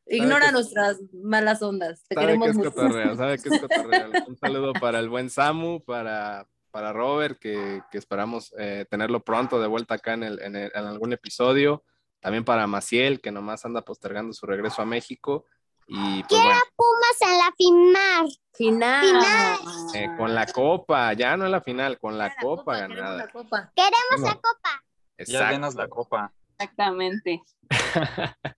Speaker 5: Ignora nuestras malas ondas. Te
Speaker 2: sabe
Speaker 5: queremos
Speaker 2: que es
Speaker 5: mucho.
Speaker 2: Cotorreo, sabe que es [LAUGHS] cotorreo. Un saludo para el buen Samu, para, para Robert, que, que esperamos eh, tenerlo pronto de vuelta acá en, el, en, el, en algún episodio. también para Maciel, que nomás anda postergando su regreso a México. Y pues
Speaker 6: Quiero
Speaker 2: bueno,
Speaker 6: Pumas en la final.
Speaker 5: Final.
Speaker 6: Final.
Speaker 2: eh, con la copa, ya no en la final, con la,
Speaker 5: La
Speaker 2: copa,
Speaker 5: queremos
Speaker 2: ganada.
Speaker 5: la copa.
Speaker 6: Queremos la copa.
Speaker 7: Ya denos la copa.
Speaker 3: Exactamente. [LAUGHS]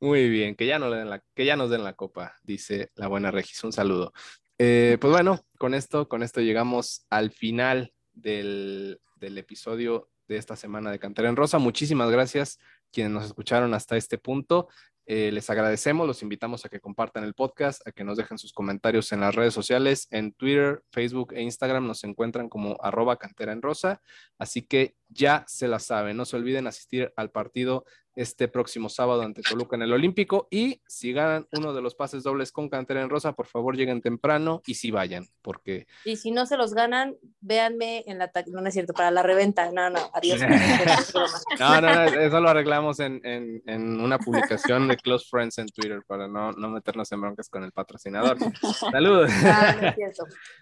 Speaker 2: Muy bien, que ya, no le den la, que ya nos den la copa, dice la buena Regis. Un saludo. Eh, pues bueno, con esto, con esto llegamos al final del, del episodio de esta semana de Cantera en Rosa. Muchísimas gracias quienes nos escucharon hasta este punto. Eh, les agradecemos, los invitamos a que compartan el podcast, a que nos dejen sus comentarios en las redes sociales, en Twitter, Facebook e Instagram nos encuentran como arroba cantera en rosa. Así que ya se la saben, no se olviden asistir al partido este próximo sábado ante Toluca en el Olímpico y si ganan uno de los pases dobles con Cantera en Rosa, por favor lleguen temprano y si vayan, porque
Speaker 5: Y si no se los ganan, véanme en la... No, no es cierto, para la reventa. No, no, adiós. [LAUGHS]
Speaker 2: no, no, no, eso lo arreglamos en, en- en una publicación de Close Friends en Twitter para no, no meternos en broncas con el patrocinador. [LAUGHS] Saludos.
Speaker 5: Ah. [LAUGHS]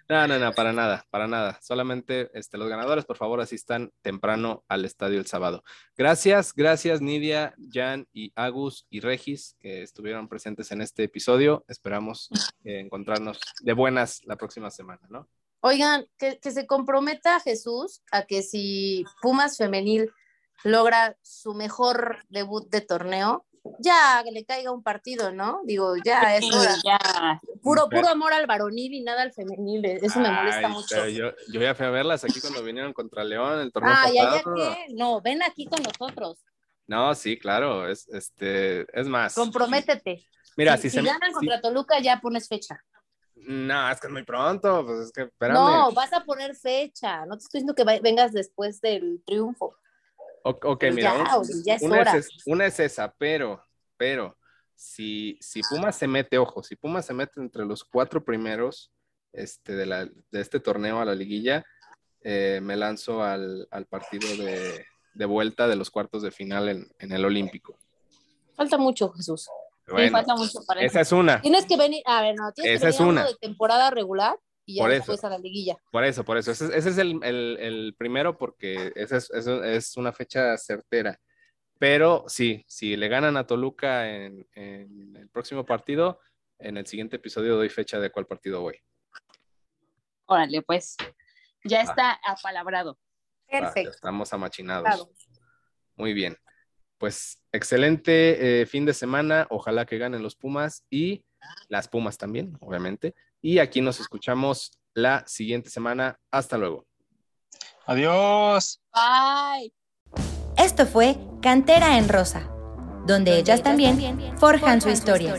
Speaker 5: No,
Speaker 2: no, no, para nada, para nada. Solamente este, los ganadores, por favor, asistan temprano al estadio el sábado. Gracias, gracias Nidia, Jan y Agus y Regis que estuvieron presentes en este episodio. Esperamos eh, encontrarnos de buenas la próxima semana, ¿no?
Speaker 5: Oigan, que, que se comprometa Jesús a que si Pumas Femenil logra su mejor debut de torneo, ya que le caiga un partido, ¿no? Digo, ya es hora.
Speaker 3: Ya.
Speaker 5: Puro, puro amor al varonil y nada al femenil. Eso me molesta
Speaker 2: Ay,
Speaker 5: mucho.
Speaker 2: Yo, yo ya fui a verlas aquí cuando vinieron contra León el torneo
Speaker 5: Ah, ya, ya
Speaker 2: pasado.
Speaker 5: que. No, ven aquí con nosotros.
Speaker 2: No, sí, claro, es, este, es más.
Speaker 5: Comprométete.
Speaker 2: Mira,
Speaker 5: si,
Speaker 2: si,
Speaker 5: si
Speaker 2: se
Speaker 5: ganan
Speaker 2: si-
Speaker 5: contra Toluca, ya pones fecha.
Speaker 2: No, es que es muy pronto, pues es que espérame.
Speaker 5: No, vas a poner fecha. No te estoy diciendo que vengas después del triunfo.
Speaker 2: Ok,
Speaker 5: Pero
Speaker 2: mira,
Speaker 5: ya,
Speaker 2: un-
Speaker 5: oye, ya es
Speaker 2: una,
Speaker 5: hora.
Speaker 2: es- una es esa, pero, pero, si, si Pumas se mete, ojo, si Pumas se mete entre los cuatro primeros este, de, la, de este torneo a la liguilla, eh, me lanzo al, al partido de, de vuelta de los cuartos de final en, en el Olímpico.
Speaker 5: Falta mucho, Jesús.
Speaker 3: Sí,
Speaker 2: Bueno,
Speaker 3: falta mucho para eso.
Speaker 2: esa es una,
Speaker 5: Tienes que venir, a ver, no, tienes
Speaker 2: Esa
Speaker 5: que
Speaker 2: es
Speaker 5: venir uno
Speaker 2: una.
Speaker 5: de temporada regular y ya
Speaker 2: Por eso.
Speaker 5: después a la liguilla.
Speaker 2: por eso, por eso. Ese, ese es el, el- el primero porque esa es, es una fecha certera. Pero sí, si le ganan a Toluca en, en el próximo partido, en el siguiente episodio doy fecha de cuál partido voy.
Speaker 3: Órale, pues. Ya está apalabrado.
Speaker 5: Perfecto.
Speaker 2: estamos amachinados.
Speaker 5: claro.
Speaker 2: Muy bien. Pues excelente eh, fin de semana. Ojalá que ganen los Pumas y las Pumas también, obviamente. Y aquí nos escuchamos la siguiente semana. Hasta luego.
Speaker 7: Adiós.
Speaker 3: Bye.
Speaker 1: Esto fue Cantera en Rosa, donde ellas también forjan su historia.